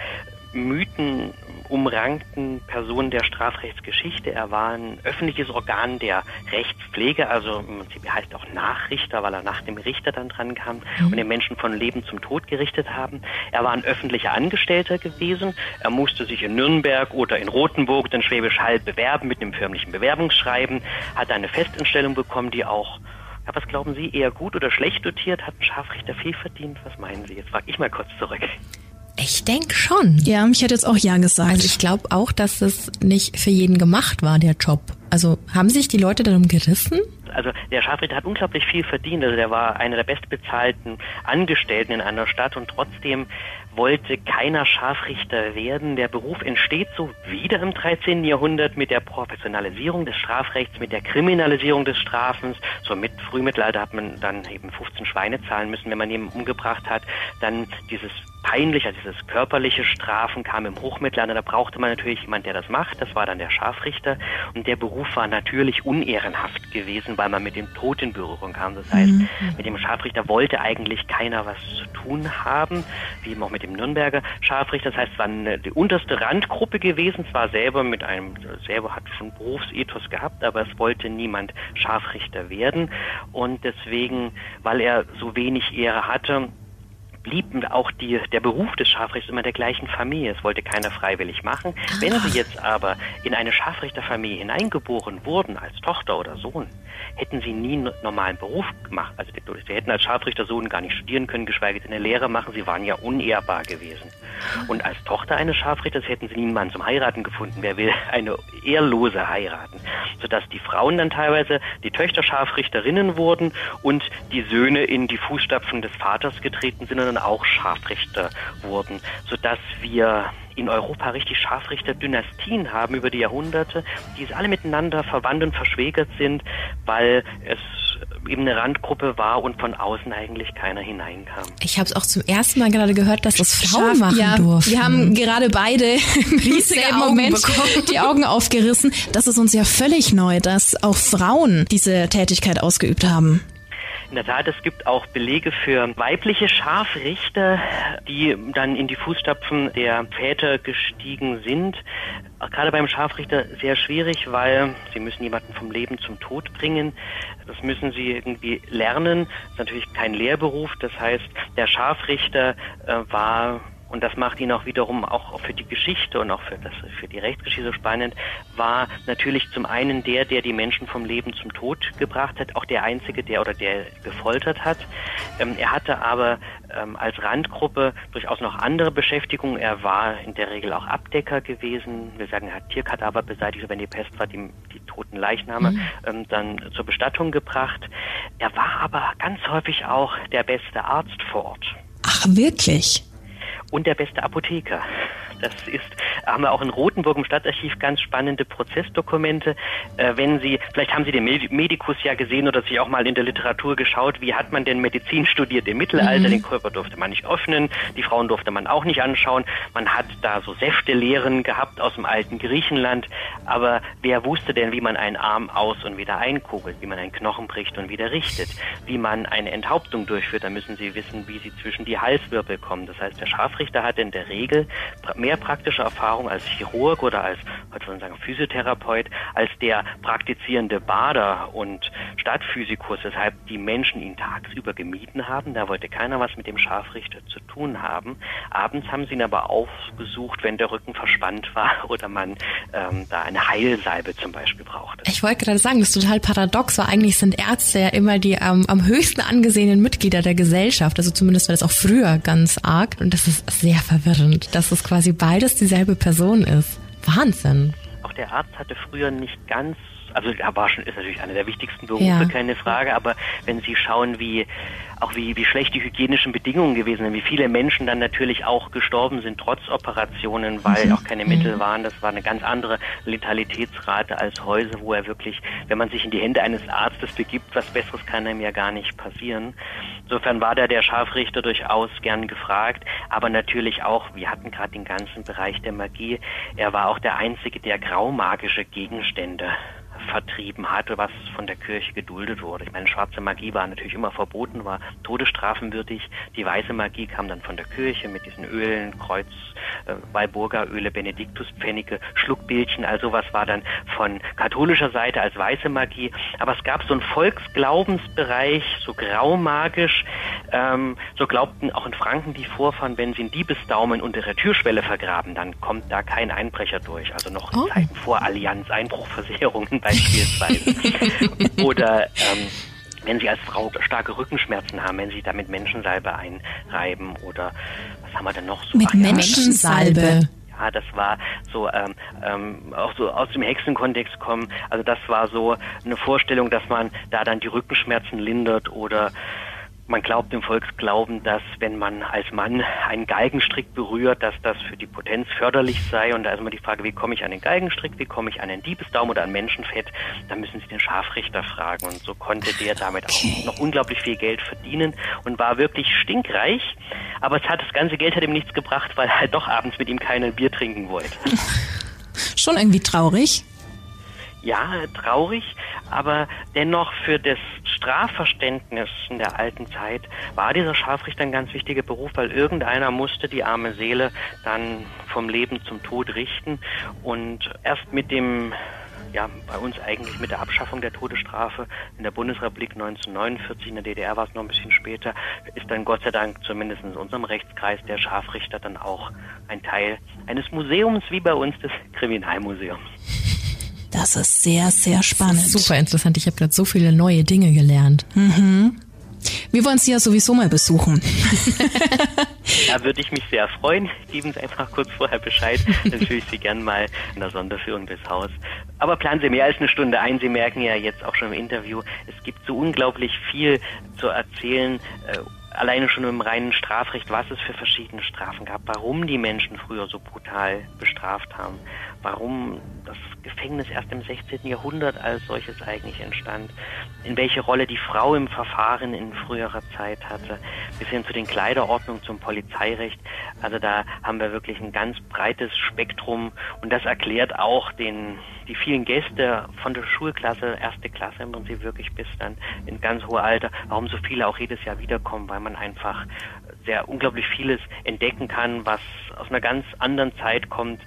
Mythen umrankten Person der Strafrechtsgeschichte. Er war ein öffentliches Organ der Rechtspflege, also im Prinzip heißt auch Nachrichter, weil er nach dem Richter dann dran kam mhm. und den Menschen von Leben zum Tod gerichtet haben. Er war ein öffentlicher Angestellter gewesen. Er musste sich in Nürnberg oder in Rothenburg, den Schwäbisch Hall, bewerben mit einem förmlichen Bewerbungsschreiben, hat eine Festanstellung bekommen, die auch ja, was glauben Sie, eher gut oder schlecht dotiert? Hat ein Scharfrichter viel verdient? Was meinen Sie? Jetzt frage ich mal kurz zurück. Ich denke schon. Ja, ich hätte jetzt auch ja gesagt. Also ich glaube auch, dass es nicht für jeden gemacht war, der Job. Also haben sich die Leute darum gerissen? Also der Scharfrichter hat unglaublich viel verdient. Also der war einer der bestbezahlten Angestellten in einer Stadt und trotzdem wollte keiner Scharfrichter werden. Der Beruf entsteht so wieder im 13. Jahrhundert mit der Professionalisierung des Strafrechts, mit der Kriminalisierung des Strafens. So mit Frühmittelalter hat man dann eben 15 Schweine zahlen müssen, wenn man jemanden umgebracht hat. Dann dieses peinliche, also dieses körperliche Strafen kam im Hochmittelalter. Da brauchte man natürlich jemand, der das macht. Das war dann der Scharfrichter. Und der Beruf war natürlich unehrenhaft gewesen, weil man mit dem Tod in Berührung kam. Das heißt, mhm. mit dem Scharfrichter wollte eigentlich keiner was zu tun haben, wie eben auch mit dem Nürnberger Scharfrichter. Das heißt, es war eine, die unterste Randgruppe gewesen, zwar selber mit einem, selber hat schon Berufsethos gehabt, aber es wollte niemand Scharfrichter werden. Und deswegen, weil er so wenig Ehre hatte, blieb auch die, der Beruf des Scharfrichters immer der gleichen Familie. Es wollte keiner freiwillig machen. Wenn sie jetzt aber in eine Scharfrichterfamilie hineingeboren wurden, als Tochter oder Sohn, hätten sie nie einen normalen Beruf gemacht. Also sie hätten als Scharfrichtersohn gar nicht studieren können, geschweige denn eine Lehre machen. Sie waren ja unehrbar gewesen. Und als Tochter eines Scharfrichters hätten sie niemanden zum Heiraten gefunden. Wer will eine Ehrlose heiraten? Sodass die Frauen dann teilweise die Töchter Scharfrichterinnen wurden und die Söhne in die Fußstapfen des Vaters getreten sind und dann auch Scharfrichter wurden. Sodass wir in Europa richtig Scharfrichter-Dynastien haben über die Jahrhunderte, die alle miteinander verwandt und verschwägert sind, weil es eben eine Randgruppe war und von außen eigentlich keiner hineinkam. Ich habe es auch zum ersten Mal gerade gehört, dass das Frauen machen ja, durften. Wir haben gerade beide im Moment bekommen. die Augen aufgerissen. Das ist uns ja völlig neu, dass auch Frauen diese Tätigkeit ausgeübt haben. In der Tat, es gibt auch Belege für weibliche Scharfrichter, die dann in die Fußstapfen der Väter gestiegen sind. Gerade beim Scharfrichter sehr schwierig, weil sie müssen jemanden vom Leben zum Tod bringen. Das müssen sie irgendwie lernen. Das ist natürlich kein Lehrberuf. Das heißt, der Scharfrichter äh, war und das macht ihn auch wiederum auch für die Geschichte und auch für, das, für die Rechtsgeschichte so spannend, war natürlich zum einen der, der die Menschen vom Leben zum Tod gebracht hat, auch der Einzige, der oder der gefoltert hat. Ähm, er hatte aber ähm, als Randgruppe durchaus noch andere Beschäftigungen. Er war in der Regel auch Abdecker gewesen. Wir sagen, er hat Tierkadaver beseitigt, wenn die Pest war, die, die toten Leichname mhm. ähm, dann zur Bestattung gebracht. Er war aber ganz häufig auch der beste Arzt vor Ort. Ach, wirklich? Und der beste Apotheker. Das ist, haben wir auch in Rothenburg im Stadtarchiv ganz spannende Prozessdokumente. Äh, wenn Sie, vielleicht haben Sie den Medikus ja gesehen oder sich auch mal in der Literatur geschaut, wie hat man denn Medizin studiert im Mittelalter? Mhm. Den Körper durfte man nicht öffnen, die Frauen durfte man auch nicht anschauen. Man hat da so Säftelehren gehabt aus dem alten Griechenland, aber wer wusste denn, wie man einen Arm aus und wieder einkugelt, wie man einen Knochen bricht und wieder richtet, wie man eine Enthauptung durchführt? Da müssen Sie wissen, wie Sie zwischen die Halswirbel kommen. Das heißt, der Scharfrichter hat in der Regel mehr praktische Erfahrung als Chirurg oder als, würde man sagen, Physiotherapeut, als der praktizierende Bader und Stadtphysikus, weshalb die Menschen ihn tagsüber gemieden haben. Da wollte keiner was mit dem Scharfrichter zu tun haben. Abends haben sie ihn aber aufgesucht, wenn der Rücken verspannt war oder man ähm, da eine Heilsalbe zum Beispiel brauchte. Ich wollte gerade sagen, das ist total paradox, weil eigentlich sind Ärzte ja immer die ähm, am höchsten angesehenen Mitglieder der Gesellschaft. Also zumindest war das auch früher ganz arg. Und das ist sehr verwirrend, dass es quasi beides dieselbe Person ist. Wahnsinn. Auch der Arzt hatte früher nicht ganz also er war schon, ist natürlich einer der wichtigsten Berufe, ja. keine Frage, aber wenn Sie schauen, wie auch wie, wie schlecht die hygienischen Bedingungen gewesen sind, wie viele Menschen dann natürlich auch gestorben sind, trotz Operationen, weil mhm. auch keine Mittel mhm. waren. Das war eine ganz andere Letalitätsrate als Häuser, wo er wirklich, wenn man sich in die Hände eines Arztes begibt, was Besseres kann einem ja gar nicht passieren. Insofern war da der Scharfrichter durchaus gern gefragt, aber natürlich auch, wir hatten gerade den ganzen Bereich der Magie, er war auch der Einzige, der graumagische Gegenstände vertrieben hatte, was von der Kirche geduldet wurde. Ich meine, schwarze Magie war natürlich immer verboten, war todesstrafenwürdig. Die weiße Magie kam dann von der Kirche mit diesen Ölen, Kreuz, äh, Walburga-Öle, Benediktuspfennige, Schluckbildchen, also was war dann von katholischer Seite als weiße Magie. Aber es gab so einen Volksglaubensbereich, so graumagisch, ähm, so glaubten auch in Franken die Vorfahren, wenn sie einen Diebesdaumen unter ihrer Türschwelle vergraben, dann kommt da kein Einbrecher durch. Also noch oh. Zeiten vor Allianz, Einbruchversicherungen bei beispielsweise. Oder ähm, wenn Sie als Frau starke Rückenschmerzen haben, wenn Sie damit Menschensalbe einreiben oder was haben wir denn noch so? Mit Ach, Menschensalbe. Ja, das war so ähm, ähm, auch so aus dem Hexenkontext kommen. Also das war so eine Vorstellung, dass man da dann die Rückenschmerzen lindert oder man glaubt im Volksglauben, dass wenn man als Mann einen Galgenstrick berührt, dass das für die Potenz förderlich sei. Und da ist immer die Frage, wie komme ich an den Galgenstrick, wie komme ich an den Diebesdaum oder an Menschenfett? Da müssen Sie den Scharfrichter fragen. Und so konnte der damit okay. auch noch unglaublich viel Geld verdienen und war wirklich stinkreich. Aber es hat das ganze Geld hat ihm nichts gebracht, weil er halt doch abends mit ihm keine Bier trinken wollte. Schon irgendwie traurig ja, traurig, aber dennoch für das Strafverständnis in der alten Zeit war dieser Scharfrichter ein ganz wichtiger Beruf, weil irgendeiner musste die arme Seele dann vom Leben zum Tod richten und erst mit dem ja, bei uns eigentlich mit der Abschaffung der Todesstrafe in der Bundesrepublik 1949, in der DDR war es noch ein bisschen später, ist dann Gott sei Dank zumindest in unserem Rechtskreis der Scharfrichter dann auch ein Teil eines Museums wie bei uns des Kriminalmuseums. Das ist sehr, sehr spannend. super interessant. Ich habe gerade so viele neue Dinge gelernt. Mhm. Wir wollen Sie ja sowieso mal besuchen. da würde ich mich sehr freuen. Geben Sie einfach kurz vorher Bescheid. Dann führe ich Sie gern mal in der Sonderführung des Haus. Aber planen Sie mehr als eine Stunde ein. Sie merken ja jetzt auch schon im Interview, es gibt so unglaublich viel zu erzählen. Äh, alleine schon im reinen Strafrecht, was es für verschiedene Strafen gab, warum die Menschen früher so brutal bestraft haben, warum das Gefängnis erst im 16. Jahrhundert als solches eigentlich entstand, in welche Rolle die Frau im Verfahren in früherer Zeit hatte, bis hin zu den Kleiderordnungen, zum Polizeirecht. Also da haben wir wirklich ein ganz breites Spektrum und das erklärt auch den, die vielen Gäste von der Schulklasse, erste Klasse im Prinzip wirklich bis dann in ganz hohe Alter, warum so viele auch jedes Jahr wiederkommen, weil man einfach sehr unglaublich vieles entdecken kann, was aus einer ganz anderen Zeit kommt,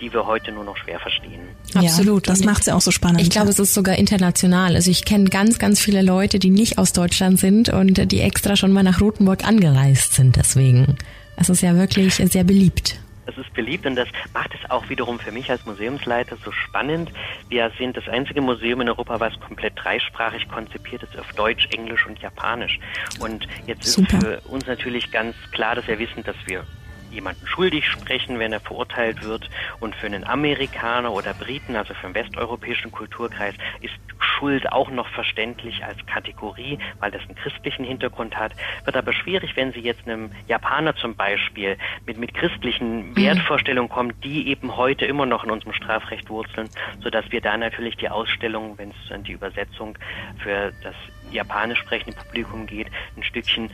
die wir heute nur noch schwer verstehen. Absolut. Ja, das macht es ja auch so spannend. Ich glaube, es ist sogar international. Also ich kenne ganz, ganz viele Leute, die nicht aus Deutschland sind und die extra schon mal nach Rothenburg angereist sind. Deswegen. Es ist ja wirklich sehr beliebt. Es ist beliebt und das macht es auch wiederum für mich als Museumsleiter so spannend. Wir sind das einzige Museum in Europa, was komplett dreisprachig konzipiert ist, auf Deutsch, Englisch und Japanisch. Und jetzt Super. ist für uns natürlich ganz klar, dass wir wissen, dass wir jemanden schuldig sprechen, wenn er verurteilt wird. Und für einen Amerikaner oder Briten, also für einen westeuropäischen Kulturkreis, ist Schuld auch noch verständlich als Kategorie, weil das einen christlichen Hintergrund hat. Wird aber schwierig, wenn Sie jetzt einem Japaner zum Beispiel mit, mit christlichen mhm. Wertvorstellungen kommen, die eben heute immer noch in unserem Strafrecht wurzeln, sodass wir da natürlich die Ausstellung, wenn es die Übersetzung für das japanisch sprechende Publikum geht, ein Stückchen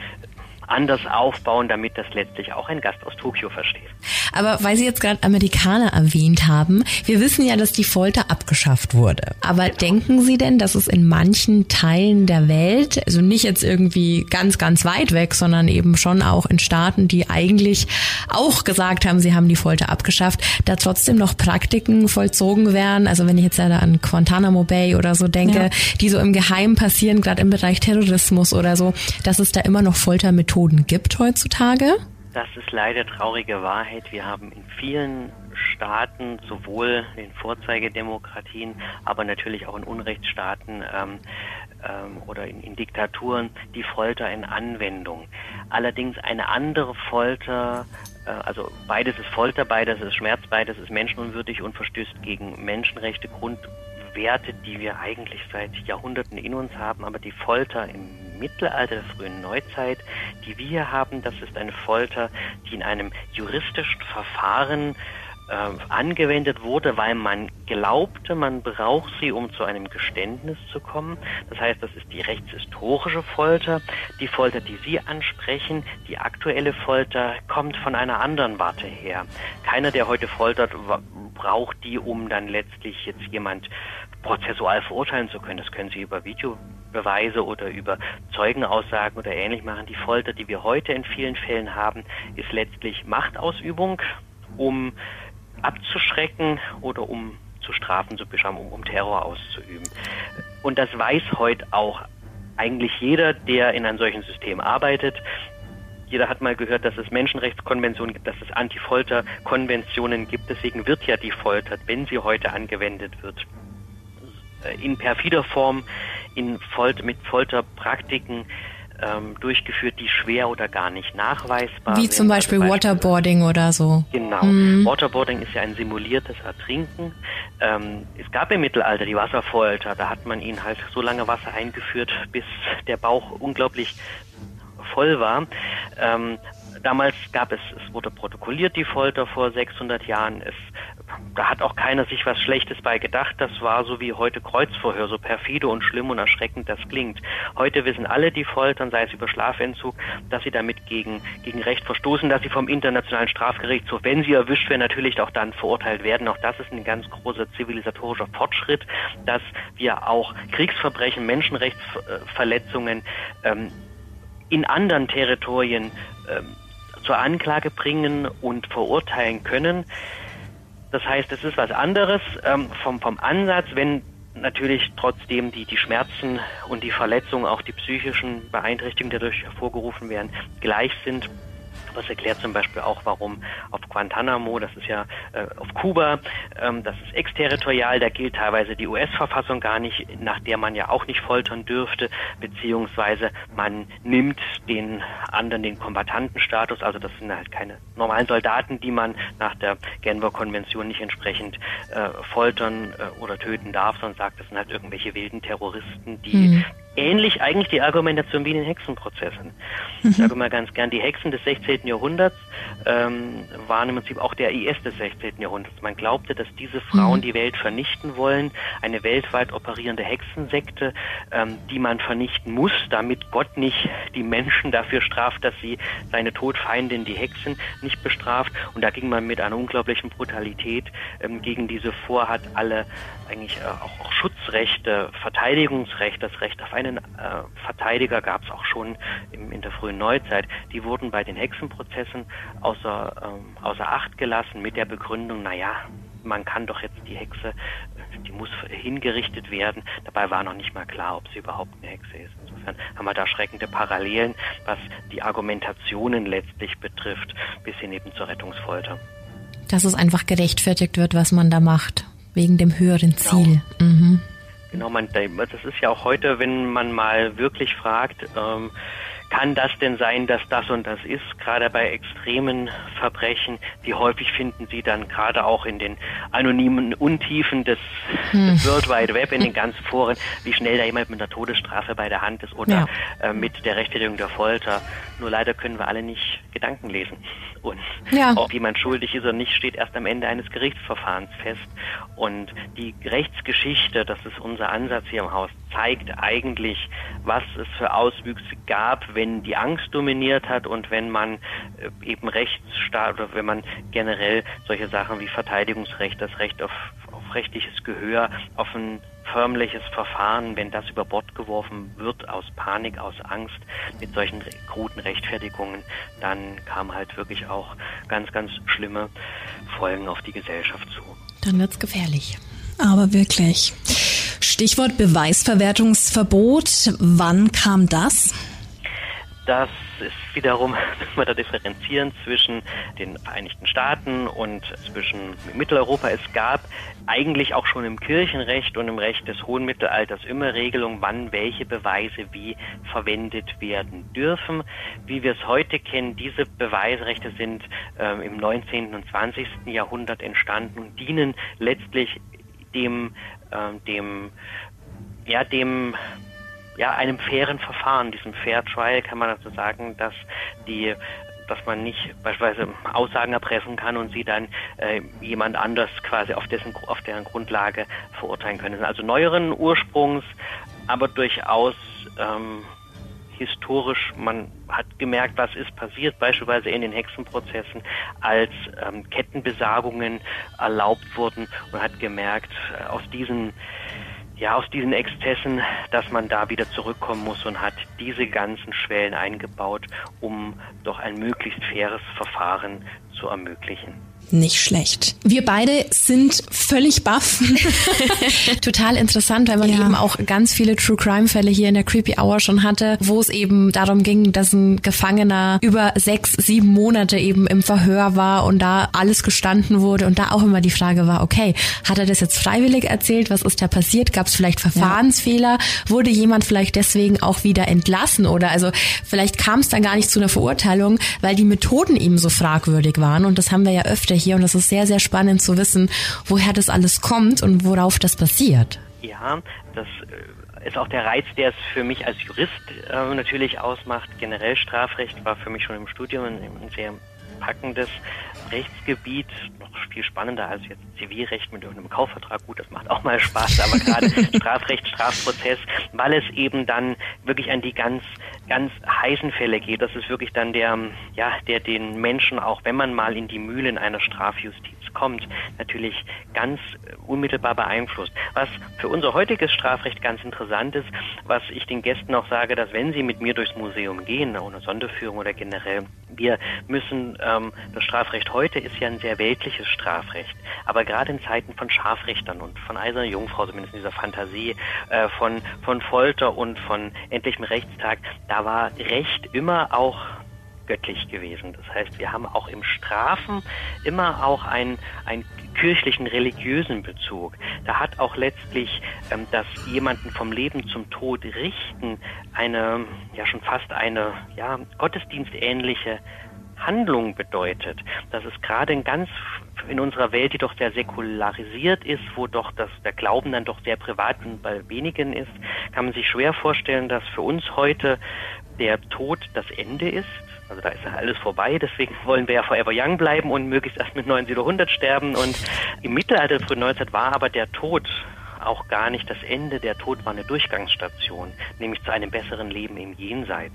anders aufbauen, damit das letztlich auch ein Gast aus Tokio versteht. Aber weil Sie jetzt gerade Amerikaner erwähnt haben, wir wissen ja, dass die Folter abgeschafft wurde. Aber genau. denken Sie denn, dass es in manchen Teilen der Welt, also nicht jetzt irgendwie ganz, ganz weit weg, sondern eben schon auch in Staaten, die eigentlich auch gesagt haben, sie haben die Folter abgeschafft, da trotzdem noch Praktiken vollzogen werden? Also wenn ich jetzt ja an Guantanamo Bay oder so denke, ja. die so im Geheimen passieren, gerade im Bereich Terrorismus oder so, dass es da immer noch Foltermethoden gibt heutzutage? Das ist leider traurige Wahrheit. Wir haben in vielen Staaten, sowohl in Vorzeigedemokratien, aber natürlich auch in Unrechtsstaaten ähm, ähm, oder in, in Diktaturen, die Folter in Anwendung. Allerdings eine andere Folter, äh, also beides ist Folter, beides ist Schmerz, beides ist menschenunwürdig und verstößt gegen Menschenrechte, Grundwerte, die wir eigentlich seit Jahrhunderten in uns haben, aber die Folter im Mittelalter, der frühen Neuzeit, die wir haben, das ist eine Folter, die in einem juristischen Verfahren äh, angewendet wurde, weil man glaubte, man braucht sie, um zu einem Geständnis zu kommen. Das heißt, das ist die rechtshistorische Folter. Die Folter, die Sie ansprechen, die aktuelle Folter, kommt von einer anderen Warte her. Keiner, der heute foltert, braucht die, um dann letztlich jetzt jemand prozessual verurteilen zu können. Das können Sie über Videobeweise oder über Zeugenaussagen oder ähnlich machen. Die Folter, die wir heute in vielen Fällen haben, ist letztlich Machtausübung, um abzuschrecken oder um zu strafen, zu beschaffen, um, um Terror auszuüben. Und das weiß heute auch eigentlich jeder, der in einem solchen System arbeitet. Jeder hat mal gehört, dass es Menschenrechtskonventionen gibt, dass es Anti-Folter-Konventionen gibt. Deswegen wird ja die Folter, wenn sie heute angewendet wird, in perfider Form in Folter, mit Folterpraktiken ähm, durchgeführt, die schwer oder gar nicht nachweisbar sind. Wie zum Beispiel, also Beispiel Waterboarding oder so. Genau. Mhm. Waterboarding ist ja ein simuliertes Ertrinken. Ähm, es gab im Mittelalter die Wasserfolter. Da hat man ihnen halt so lange Wasser eingeführt, bis der Bauch unglaublich voll war. Ähm, damals gab es, es wurde protokolliert, die Folter vor 600 Jahren. Es da hat auch keiner sich was Schlechtes bei gedacht. Das war so wie heute Kreuzverhör, so perfide und schlimm und erschreckend das klingt. Heute wissen alle, die foltern, sei es über Schlafentzug, dass sie damit gegen, gegen Recht verstoßen, dass sie vom Internationalen Strafgerichtshof, wenn sie erwischt werden, natürlich auch dann verurteilt werden. Auch das ist ein ganz großer zivilisatorischer Fortschritt, dass wir auch Kriegsverbrechen, Menschenrechtsverletzungen ähm, in anderen Territorien ähm, zur Anklage bringen und verurteilen können. Das heißt, es ist was anderes ähm, vom, vom Ansatz, wenn natürlich trotzdem die, die Schmerzen und die Verletzungen, auch die psychischen Beeinträchtigungen, die dadurch hervorgerufen werden, gleich sind. Das erklärt zum Beispiel auch, warum auf Guantanamo, das ist ja äh, auf Kuba, ähm, das ist exterritorial, da gilt teilweise die US-Verfassung gar nicht, nach der man ja auch nicht foltern dürfte, beziehungsweise man nimmt den anderen den Kombatantenstatus, also das sind halt keine normalen Soldaten, die man nach der Genfer Konvention nicht entsprechend äh, foltern äh, oder töten darf, sondern sagt, das sind halt irgendwelche wilden Terroristen, die mhm ähnlich eigentlich die Argumentation wie in den Hexenprozessen. Mhm. Ich sage mal ganz gern, die Hexen des 16. Jahrhunderts ähm, waren im Prinzip auch der IS des 16. Jahrhunderts. Man glaubte, dass diese Frauen mhm. die Welt vernichten wollen, eine weltweit operierende Hexensekte, ähm, die man vernichten muss, damit Gott nicht die Menschen dafür straft, dass sie seine Todfeindin, die Hexen, nicht bestraft. Und da ging man mit einer unglaublichen Brutalität ähm, gegen diese vor, hat alle eigentlich äh, auch, Schutzrechte, Verteidigungsrecht, das Recht auf einen äh, Verteidiger gab es auch schon im, in der frühen Neuzeit. Die wurden bei den Hexenprozessen außer, ähm, außer Acht gelassen mit der Begründung, naja, man kann doch jetzt die Hexe, die muss hingerichtet werden. Dabei war noch nicht mal klar, ob sie überhaupt eine Hexe ist. Insofern haben wir da schreckende Parallelen, was die Argumentationen letztlich betrifft, bis hin eben zur Rettungsfolter. Dass es einfach gerechtfertigt wird, was man da macht, wegen dem höheren genau. Ziel. Genau. Mhm. Genau, man, das ist ja auch heute, wenn man mal wirklich fragt, ähm, kann das denn sein, dass das und das ist? Gerade bei extremen Verbrechen, wie häufig finden Sie dann gerade auch in den anonymen Untiefen des, hm. des World Wide Web, in den ganzen Foren, wie schnell da jemand mit einer Todesstrafe bei der Hand ist oder ja. äh, mit der Rechtfertigung der Folter. Nur leider können wir alle nicht Gedanken lesen. Und ja. ob jemand schuldig ist oder nicht, steht erst am Ende eines Gerichtsverfahrens fest. Und die Rechtsgeschichte, das ist unser Ansatz hier im Haus, zeigt eigentlich, was es für Auswüchse gab, wenn die Angst dominiert hat und wenn man äh, eben Rechtsstaat oder wenn man generell solche Sachen wie Verteidigungsrecht, das Recht auf, auf rechtliches Gehör, auf ein förmliches Verfahren, wenn das über Bord geworfen wird aus Panik, aus Angst, mit solchen kruden Rechtfertigungen, dann kam halt wirklich auch ganz, ganz schlimme Folgen auf die Gesellschaft zu. Dann wird's gefährlich. Aber wirklich. Stichwort Beweisverwertungsverbot. Wann kam das? Das ist wiederum, müssen wir da differenzieren zwischen den Vereinigten Staaten und zwischen Mitteleuropa. Es gab eigentlich auch schon im Kirchenrecht und im Recht des hohen Mittelalters immer Regelungen, wann welche Beweise wie verwendet werden dürfen. Wie wir es heute kennen, diese Beweisrechte sind äh, im 19. und 20. Jahrhundert entstanden und dienen letztlich dem, äh, dem, ja, dem, ja, einem fairen Verfahren, diesem Fair Trial kann man dazu sagen, dass die dass man nicht beispielsweise Aussagen erpressen kann und sie dann äh, jemand anders quasi auf dessen auf deren Grundlage verurteilen können. Also neueren Ursprungs, aber durchaus ähm, historisch, man hat gemerkt, was ist passiert, beispielsweise in den Hexenprozessen, als ähm, Kettenbesagungen erlaubt wurden und hat gemerkt, äh, aus diesen ja, aus diesen Exzessen, dass man da wieder zurückkommen muss und hat diese ganzen Schwellen eingebaut, um doch ein möglichst faires Verfahren zu ermöglichen. Nicht schlecht. Wir beide sind völlig baff. Total interessant, weil man ja. eben auch ganz viele True Crime Fälle hier in der Creepy Hour schon hatte, wo es eben darum ging, dass ein Gefangener über sechs, sieben Monate eben im Verhör war und da alles gestanden wurde und da auch immer die Frage war, okay, hat er das jetzt freiwillig erzählt? Was ist da passiert? Gab es vielleicht Verfahrensfehler? Ja. Wurde jemand vielleicht deswegen auch wieder entlassen oder also vielleicht kam es dann gar nicht zu einer Verurteilung, weil die Methoden eben so fragwürdig waren und das haben wir ja öfter hier und es ist sehr, sehr spannend zu wissen, woher das alles kommt und worauf das basiert. Ja, das äh, ist auch der Reiz, der es für mich als Jurist äh, natürlich ausmacht. Generell Strafrecht war für mich schon im Studium ein, ein sehr packendes Rechtsgebiet, noch viel spannender als jetzt Zivilrecht mit irgendeinem Kaufvertrag. Gut, das macht auch mal Spaß, aber gerade Strafrecht, Strafprozess, weil es eben dann wirklich an die ganz, ganz heißen Fälle geht. Das ist wirklich dann der, ja, der den Menschen auch, wenn man mal in die Mühlen einer Strafjustiz kommt, natürlich ganz unmittelbar beeinflusst. Was für unser heutiges Strafrecht ganz interessant ist, was ich den Gästen auch sage, dass wenn sie mit mir durchs Museum gehen, ohne Sonderführung oder generell, wir müssen, ähm, das Strafrecht heute ist ja ein sehr weltliches Strafrecht, aber gerade in Zeiten von Scharfrichtern und von Eiserner Jungfrau, zumindest in dieser Fantasie, äh, von, von Folter und von endlichem Rechtstag, da war Recht immer auch göttlich gewesen. Das heißt, wir haben auch im Strafen immer auch einen, einen kirchlichen, religiösen Bezug. Da hat auch letztlich ähm, das jemanden vom Leben zum Tod richten eine, ja schon fast eine, ja, gottesdienstähnliche Handlung bedeutet. Das ist gerade in ganz in unserer Welt, die doch sehr säkularisiert ist, wo doch das, der Glauben dann doch sehr privat und bei wenigen ist, kann man sich schwer vorstellen, dass für uns heute der Tod das Ende ist also da ist ja alles vorbei, deswegen wollen wir ja forever young bleiben und möglichst erst mit 90 oder 100 sterben. Und im Mittelalter, frühen Neuzeit, war aber der Tod auch gar nicht das Ende. Der Tod war eine Durchgangsstation, nämlich zu einem besseren Leben im Jenseits.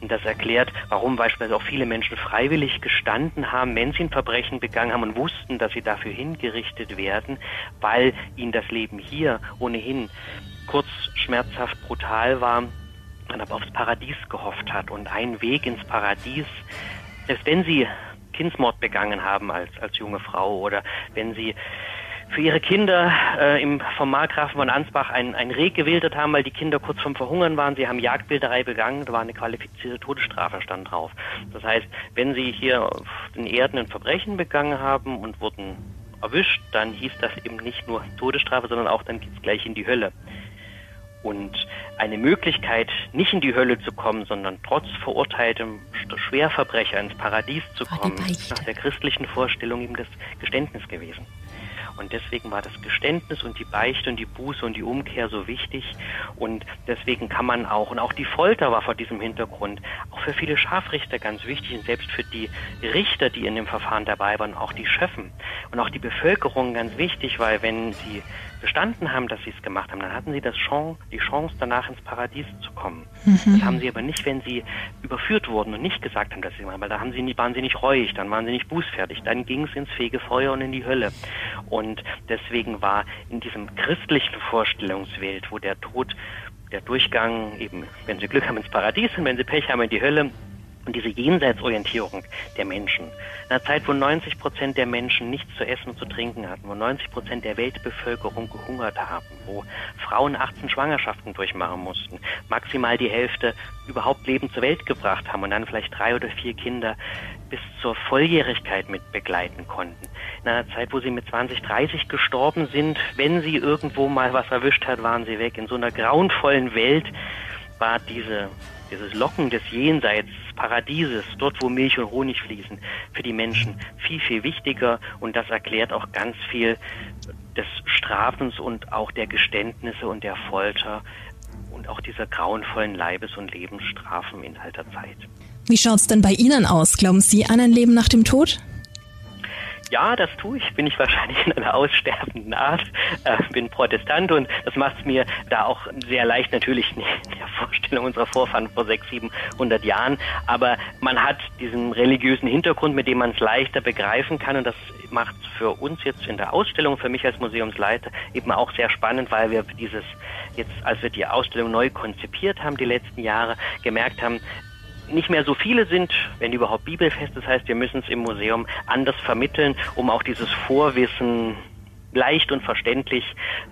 Und das erklärt, warum beispielsweise auch viele Menschen freiwillig gestanden haben, wenn sie ein Verbrechen begangen haben und wussten, dass sie dafür hingerichtet werden, weil ihnen das Leben hier ohnehin kurz, schmerzhaft, brutal war man aber aufs Paradies gehofft hat und ein Weg ins Paradies, selbst wenn sie Kindsmord begangen haben als, als junge Frau oder wenn sie für ihre Kinder äh, im, vom Markgrafen von Ansbach ein, ein Reh gewildert haben, weil die Kinder kurz vorm Verhungern waren. Sie haben Jagdbilderei begangen, da war eine qualifizierte Todesstrafe stand drauf. Das heißt, wenn sie hier auf den Erden ein Verbrechen begangen haben und wurden erwischt, dann hieß das eben nicht nur Todesstrafe, sondern auch dann geht's gleich in die Hölle. Und eine Möglichkeit, nicht in die Hölle zu kommen, sondern trotz verurteiltem Schwerverbrecher ins Paradies zu kommen, ist nach der christlichen Vorstellung eben das Geständnis gewesen. Und deswegen war das Geständnis und die Beichte und die Buße und die Umkehr so wichtig. Und deswegen kann man auch, und auch die Folter war vor diesem Hintergrund, auch für viele Scharfrichter ganz wichtig und selbst für die Richter, die in dem Verfahren dabei waren, auch die Schöffen und auch die Bevölkerung ganz wichtig, weil wenn sie bestanden haben, dass sie es gemacht haben, dann hatten sie das Chance, die Chance, danach ins Paradies zu kommen. Mhm. Das haben sie aber nicht, wenn sie überführt wurden und nicht gesagt haben, dass sie machen, weil da haben sie nie, waren sie nicht reuig, dann waren sie nicht bußfertig, dann ging es ins Fegefeuer und in die Hölle. Und deswegen war in diesem christlichen Vorstellungswelt, wo der Tod der Durchgang eben, wenn sie Glück haben, ins Paradies und wenn sie Pech haben, in die Hölle, und diese Jenseitsorientierung der Menschen, in einer Zeit, wo 90 Prozent der Menschen nichts zu essen und zu trinken hatten, wo 90 Prozent der Weltbevölkerung gehungert haben, wo Frauen 18 Schwangerschaften durchmachen mussten, maximal die Hälfte überhaupt Leben zur Welt gebracht haben und dann vielleicht drei oder vier Kinder bis zur Volljährigkeit mit begleiten konnten. In einer Zeit, wo sie mit 20, 30 gestorben sind, wenn sie irgendwo mal was erwischt hat, waren sie weg. In so einer grauenvollen Welt war diese dieses Locken des Jenseits, Paradieses, dort wo Milch und Honig fließen, für die Menschen viel, viel wichtiger und das erklärt auch ganz viel des Strafens und auch der Geständnisse und der Folter und auch dieser grauenvollen Leibes- und Lebensstrafen in alter Zeit. Wie schaut's denn bei Ihnen aus? Glauben Sie an ein Leben nach dem Tod? Ja, das tue ich. Bin ich wahrscheinlich in einer aussterbenden Art. Äh, bin Protestant und das macht es mir da auch sehr leicht, natürlich in der Vorstellung unserer Vorfahren vor sechs, siebenhundert Jahren. Aber man hat diesen religiösen Hintergrund, mit dem man es leichter begreifen kann und das macht es für uns jetzt in der Ausstellung, für mich als Museumsleiter eben auch sehr spannend, weil wir dieses jetzt, als wir die Ausstellung neu konzipiert haben, die letzten Jahre, gemerkt haben, nicht mehr so viele sind wenn überhaupt bibelfest. Das heißt, wir müssen es im Museum anders vermitteln, um auch dieses Vorwissen leicht und verständlich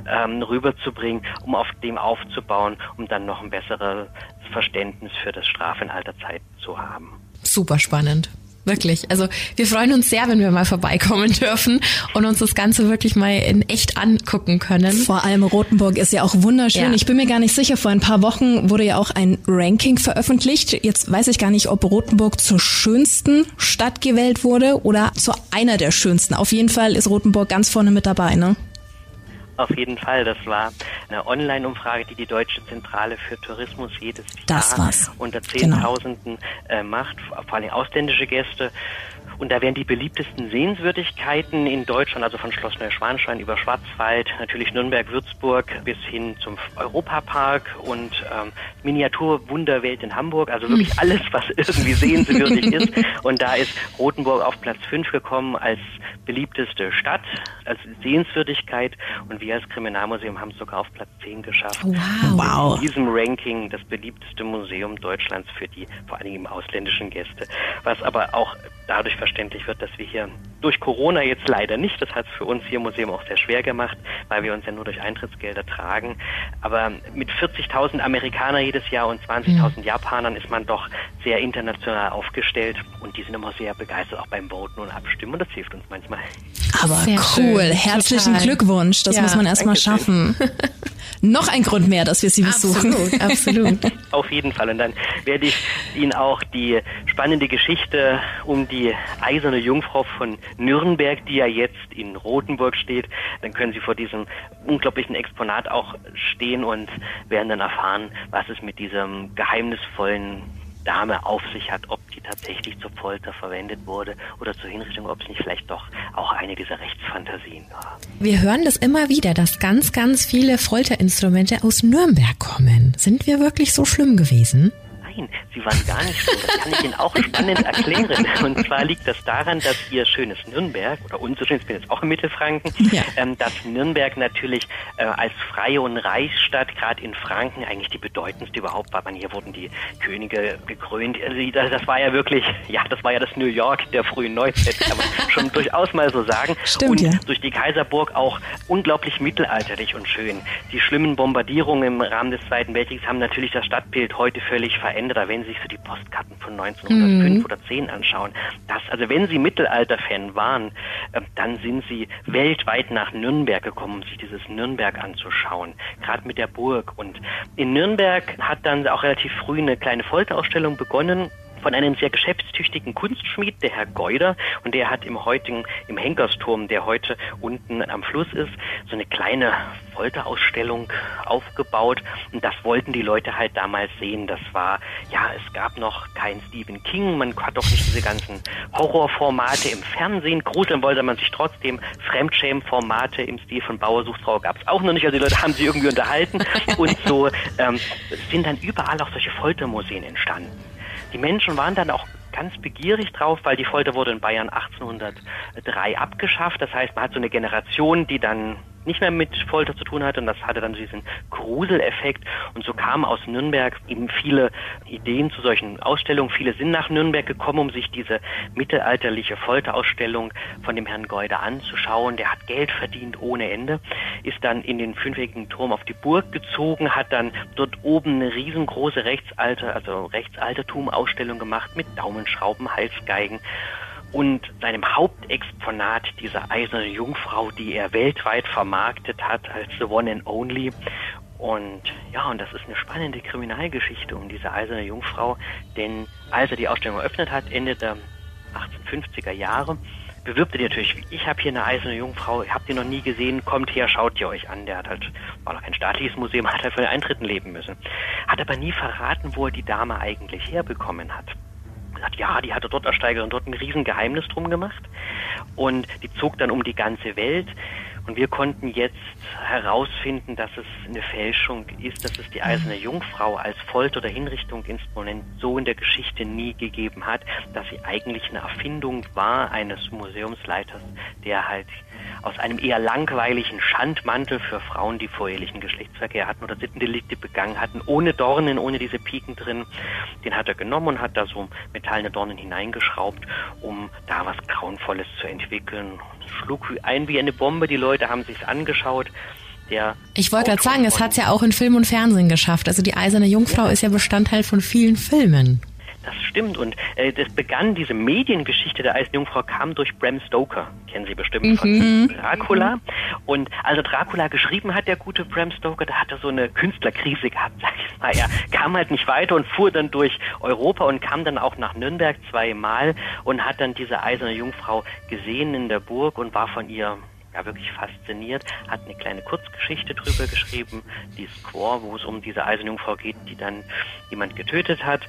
ähm, rüberzubringen, um auf dem aufzubauen, um dann noch ein besseres Verständnis für das Strafe in alter Zeit zu haben. Super spannend. Wirklich. Also wir freuen uns sehr, wenn wir mal vorbeikommen dürfen und uns das Ganze wirklich mal in echt angucken können. Vor allem Rothenburg ist ja auch wunderschön. Ja. Ich bin mir gar nicht sicher, vor ein paar Wochen wurde ja auch ein Ranking veröffentlicht. Jetzt weiß ich gar nicht, ob Rothenburg zur schönsten Stadt gewählt wurde oder zu einer der schönsten. Auf jeden Fall ist Rothenburg ganz vorne mit dabei, ne? Auf jeden Fall. Das war eine Online-Umfrage, die die Deutsche Zentrale für Tourismus jedes das Jahr war's. unter genau. Zehntausenden genau. macht, vor allem ausländische Gäste. Und da werden die beliebtesten Sehenswürdigkeiten in Deutschland, also von Schloss Neuschwanstein über Schwarzwald, natürlich Nürnberg, Würzburg bis hin zum Europapark und ähm, Miniaturwunderwelt in Hamburg, also wirklich alles, was irgendwie sehenswürdig ist. Und da ist Rothenburg auf Platz 5 gekommen als beliebteste Stadt, als Sehenswürdigkeit. Und wir als Kriminalmuseum haben es sogar auf Platz 10 geschafft. Wow. wow. In diesem Ranking das beliebteste Museum Deutschlands für die vor allen Dingen ausländischen Gäste. Was aber auch dadurch verständlich wird, dass wir hier durch Corona jetzt leider nicht, das hat es für uns hier im Museum auch sehr schwer gemacht, weil wir uns ja nur durch Eintrittsgelder tragen. Aber mit 40.000 Amerikanern jedes Jahr und 20.000 mhm. Japanern ist man doch sehr international aufgestellt und die sind immer sehr begeistert auch beim Voten und Abstimmen und das hilft uns manchmal. Aber sehr cool, schön. herzlichen Total. Glückwunsch, das ja, muss man erstmal schaffen. Noch ein Grund mehr, dass wir Sie besuchen. Absolut, absolut. Auf jeden Fall und dann werde ich Ihnen auch die spannende Geschichte um die eiserne Jungfrau von Nürnberg, die ja jetzt in Rothenburg steht, dann können Sie vor diesem unglaublichen Exponat auch stehen und werden dann erfahren, was es mit diesem geheimnisvollen Dame auf sich hat, ob die tatsächlich zur Folter verwendet wurde oder zur Hinrichtung, ob es nicht vielleicht doch auch eine dieser Rechtsfantasien war. Wir hören das immer wieder, dass ganz, ganz viele Folterinstrumente aus Nürnberg kommen. Sind wir wirklich so schlimm gewesen? Nein, sie waren gar nicht so. Das kann ich Ihnen auch spannend erklären. Und zwar liegt das daran, dass ihr schönes Nürnberg oder unser schönes, ich bin jetzt auch in Mittelfranken, ja. ähm, dass Nürnberg natürlich äh, als freie und Reichsstadt, gerade in Franken, eigentlich die bedeutendste überhaupt war. Man, hier wurden die Könige gekrönt. Also, das war ja wirklich, ja, das war ja das New York der frühen Neuzeit, kann man schon durchaus mal so sagen. Stimmt, und ja. durch die Kaiserburg auch unglaublich mittelalterlich und schön. Die schlimmen Bombardierungen im Rahmen des Zweiten Weltkriegs haben natürlich das Stadtbild heute völlig verändert. Da wenn Sie sich so die Postkarten von 1905 mhm. oder 10 anschauen, das, also wenn Sie Mittelalter-Fan waren, äh, dann sind Sie weltweit nach Nürnberg gekommen, um sich dieses Nürnberg anzuschauen, gerade mit der Burg. Und in Nürnberg hat dann auch relativ früh eine kleine Folterausstellung begonnen, von einem sehr geschäftstüchtigen Kunstschmied, der Herr Geuder, und der hat im heutigen, im Henkersturm, der heute unten am Fluss ist, so eine kleine Folterausstellung aufgebaut. Und das wollten die Leute halt damals sehen. Das war, ja, es gab noch kein Stephen King, man hat doch nicht diese ganzen Horrorformate im Fernsehen. Gruseln wollte man sich trotzdem. Fremdschämen-Formate im Stil von Bauer sucht Frau gab es auch noch nicht. Also die Leute haben sich irgendwie unterhalten. Und so ähm, sind dann überall auch solche Foltermuseen entstanden. Die Menschen waren dann auch ganz begierig drauf, weil die Folter wurde in Bayern 1803 abgeschafft. Das heißt, man hat so eine Generation, die dann nicht mehr mit Folter zu tun hatte und das hatte dann diesen Gruseleffekt und so kamen aus Nürnberg eben viele Ideen zu solchen Ausstellungen. Viele sind nach Nürnberg gekommen, um sich diese mittelalterliche Folterausstellung von dem Herrn Geuder anzuschauen. Der hat Geld verdient ohne Ende, ist dann in den fünfeckigen Turm auf die Burg gezogen, hat dann dort oben eine riesengroße Rechtsalter, also Rechtsaltertum-Ausstellung gemacht mit Daumenschrauben, Halsgeigen und seinem Hauptexponat, dieser eiserne Jungfrau, die er weltweit vermarktet hat als The One and Only. Und ja, und das ist eine spannende Kriminalgeschichte um diese eiserne Jungfrau, denn als er die Ausstellung eröffnet hat, Ende der 1850er Jahre, bewirbt er natürlich, ich habe hier eine eiserne Jungfrau, habt ihr noch nie gesehen, kommt her, schaut ihr euch an. Der hat halt, war noch kein staatliches Museum, hat halt von den Eintritten leben müssen. Hat aber nie verraten, wo er die Dame eigentlich herbekommen hat gesagt, ja, die hatte dort ersteigert und dort ein Riesengeheimnis drum gemacht. Und die zog dann um die ganze Welt. Und wir konnten jetzt herausfinden, dass es eine Fälschung ist, dass es die Eiserne Jungfrau als Folter- oder Hinrichtungsinstrument so in der Geschichte nie gegeben hat, dass sie eigentlich eine Erfindung war eines Museumsleiters, der halt aus einem eher langweiligen Schandmantel für Frauen, die vorehelichen Geschlechtsverkehr hatten oder Sittendelikte begangen hatten, ohne Dornen, ohne diese Piken drin. Den hat er genommen und hat da so metallene Dornen hineingeschraubt, um da was Grauenvolles zu entwickeln. Schlug ein wie eine Bombe, die Leute haben sich's angeschaut. Der ich wollte gerade sagen, es hat es ja auch in Film und Fernsehen geschafft. Also die Eiserne Jungfrau ja. ist ja Bestandteil von vielen Filmen. Das stimmt und äh, das begann, diese Mediengeschichte der Eisenjungfrau kam durch Bram Stoker, kennen Sie bestimmt mhm. von Dracula. Und also Dracula geschrieben hat, der gute Bram Stoker, da hat er so eine Künstlerkrise gehabt, sag ich mal. Er kam halt nicht weiter und fuhr dann durch Europa und kam dann auch nach Nürnberg zweimal und hat dann diese Eiserne Jungfrau gesehen in der Burg und war von ihr ja wirklich fasziniert, hat eine kleine Kurzgeschichte drüber geschrieben, die Squaw, wo es um diese Eiserne Jungfrau geht, die dann jemand getötet hat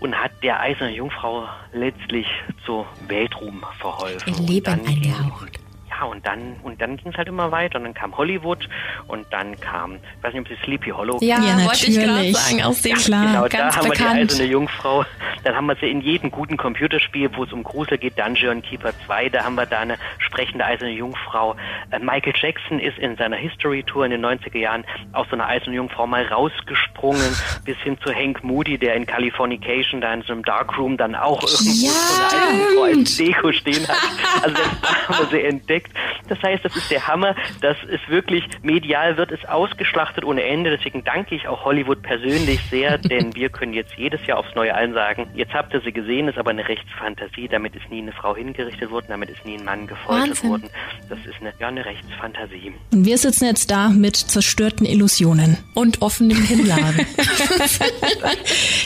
und hat der Eisernen Jungfrau letztlich zu Weltruhm verholfen. Ihr Leben eingehaucht. Ja, und dann, und dann ging es halt immer weiter. Und dann kam Hollywood und dann kam, ich weiß nicht, ob Sie Sleepy Hollow Ja, ja wollte ich gerade sagen, aus dem ja, Klar, genau, ganz da haben bekannt. wir die Eiserne Jungfrau. Dann haben wir sie in jedem guten Computerspiel, wo es um Grusel geht, Dungeon Keeper 2, da haben wir da eine sprechende Eiserne Jungfrau. Äh, Michael Jackson ist in seiner History Tour in den 90er Jahren aus so einer Eisernen Jungfrau mal rausgesprungen, bis hin zu Hank Moody, der in Californication da in so einem Darkroom dann auch irgendwo ja, so eine Eiserne Jungfrau als Deko stehen hat. Also das haben wir sie entdeckt. Das heißt, das ist der Hammer. Das ist wirklich, medial wird es ausgeschlachtet ohne Ende. Deswegen danke ich auch Hollywood persönlich sehr, denn wir können jetzt jedes Jahr aufs Neue allen sagen, jetzt habt ihr sie gesehen, ist aber eine Rechtsfantasie. Damit ist nie eine Frau hingerichtet worden, damit ist nie ein Mann gefoltert Wahnsinn. worden. Das ist eine, ja, eine Rechtsfantasie. Und wir sitzen jetzt da mit zerstörten Illusionen. Und offenem Hinladen.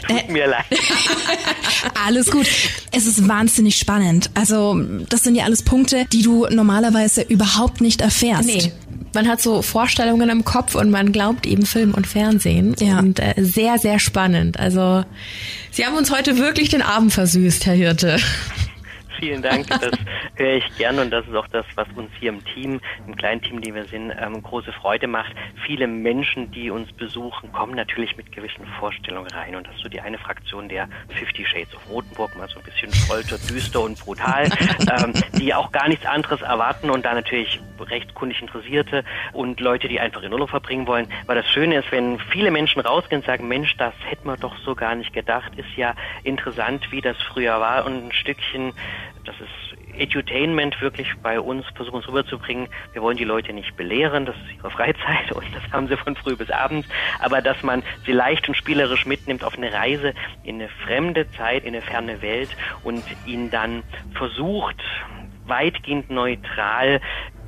Tut mir leid. Alles gut. Es ist wahnsinnig spannend. Also, das sind ja alles Punkte, die du normalerweise überhaupt nicht erfährst. Nee. Man hat so Vorstellungen im Kopf und man glaubt eben Film und Fernsehen. Ja. Und äh, sehr, sehr spannend. Also, Sie haben uns heute wirklich den Abend versüßt, Herr Hirte. Vielen Dank, das höre ich gern und das ist auch das, was uns hier im Team, im kleinen Team, die wir sind, ähm, große Freude macht. Viele Menschen, die uns besuchen, kommen natürlich mit gewissen Vorstellungen rein und das ist so die eine Fraktion der Fifty Shades of Rotenburg, mal so ein bisschen folter, düster und brutal, ähm, die auch gar nichts anderes erwarten und da natürlich rechtskundig Interessierte und Leute, die einfach in Urlaub verbringen wollen. Weil das Schöne ist, wenn viele Menschen rausgehen und sagen, Mensch, das hätte man doch so gar nicht gedacht, ist ja interessant, wie das früher war und ein Stückchen das ist Edutainment wirklich bei uns, versuchen es rüberzubringen. Wir wollen die Leute nicht belehren, das ist ihre Freizeit und das haben sie von früh bis abends, aber dass man sie leicht und spielerisch mitnimmt auf eine Reise in eine fremde Zeit, in eine ferne Welt und ihnen dann versucht, weitgehend neutral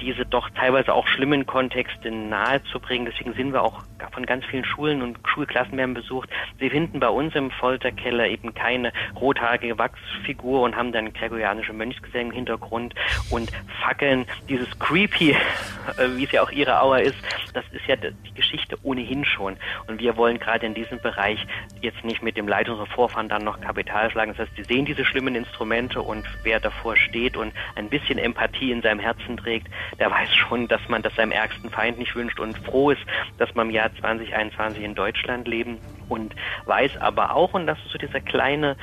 diese doch teilweise auch schlimmen Kontexte nahezubringen. Deswegen sind wir auch von ganz vielen Schulen und Schulklassen werden besucht. Sie finden bei uns im Folterkeller eben keine rothaarige Wachsfigur und haben dann gregorianische Mönchsgesänge im Hintergrund und fackeln dieses creepy, äh, wie es ja auch ihre Auer ist, das ist ja die Geschichte ohnehin schon. Und wir wollen gerade in diesem Bereich jetzt nicht mit dem Leid unserer Vorfahren dann noch Kapital schlagen. Das heißt, sie sehen diese schlimmen Instrumente und wer davor steht und ein bisschen Empathie in seinem Herzen trägt, der weiß schon, dass man das seinem ärgsten Feind nicht wünscht und froh ist, dass man im Jahr 2021 in Deutschland leben und weiß aber auch, und das ist so dieser kleine,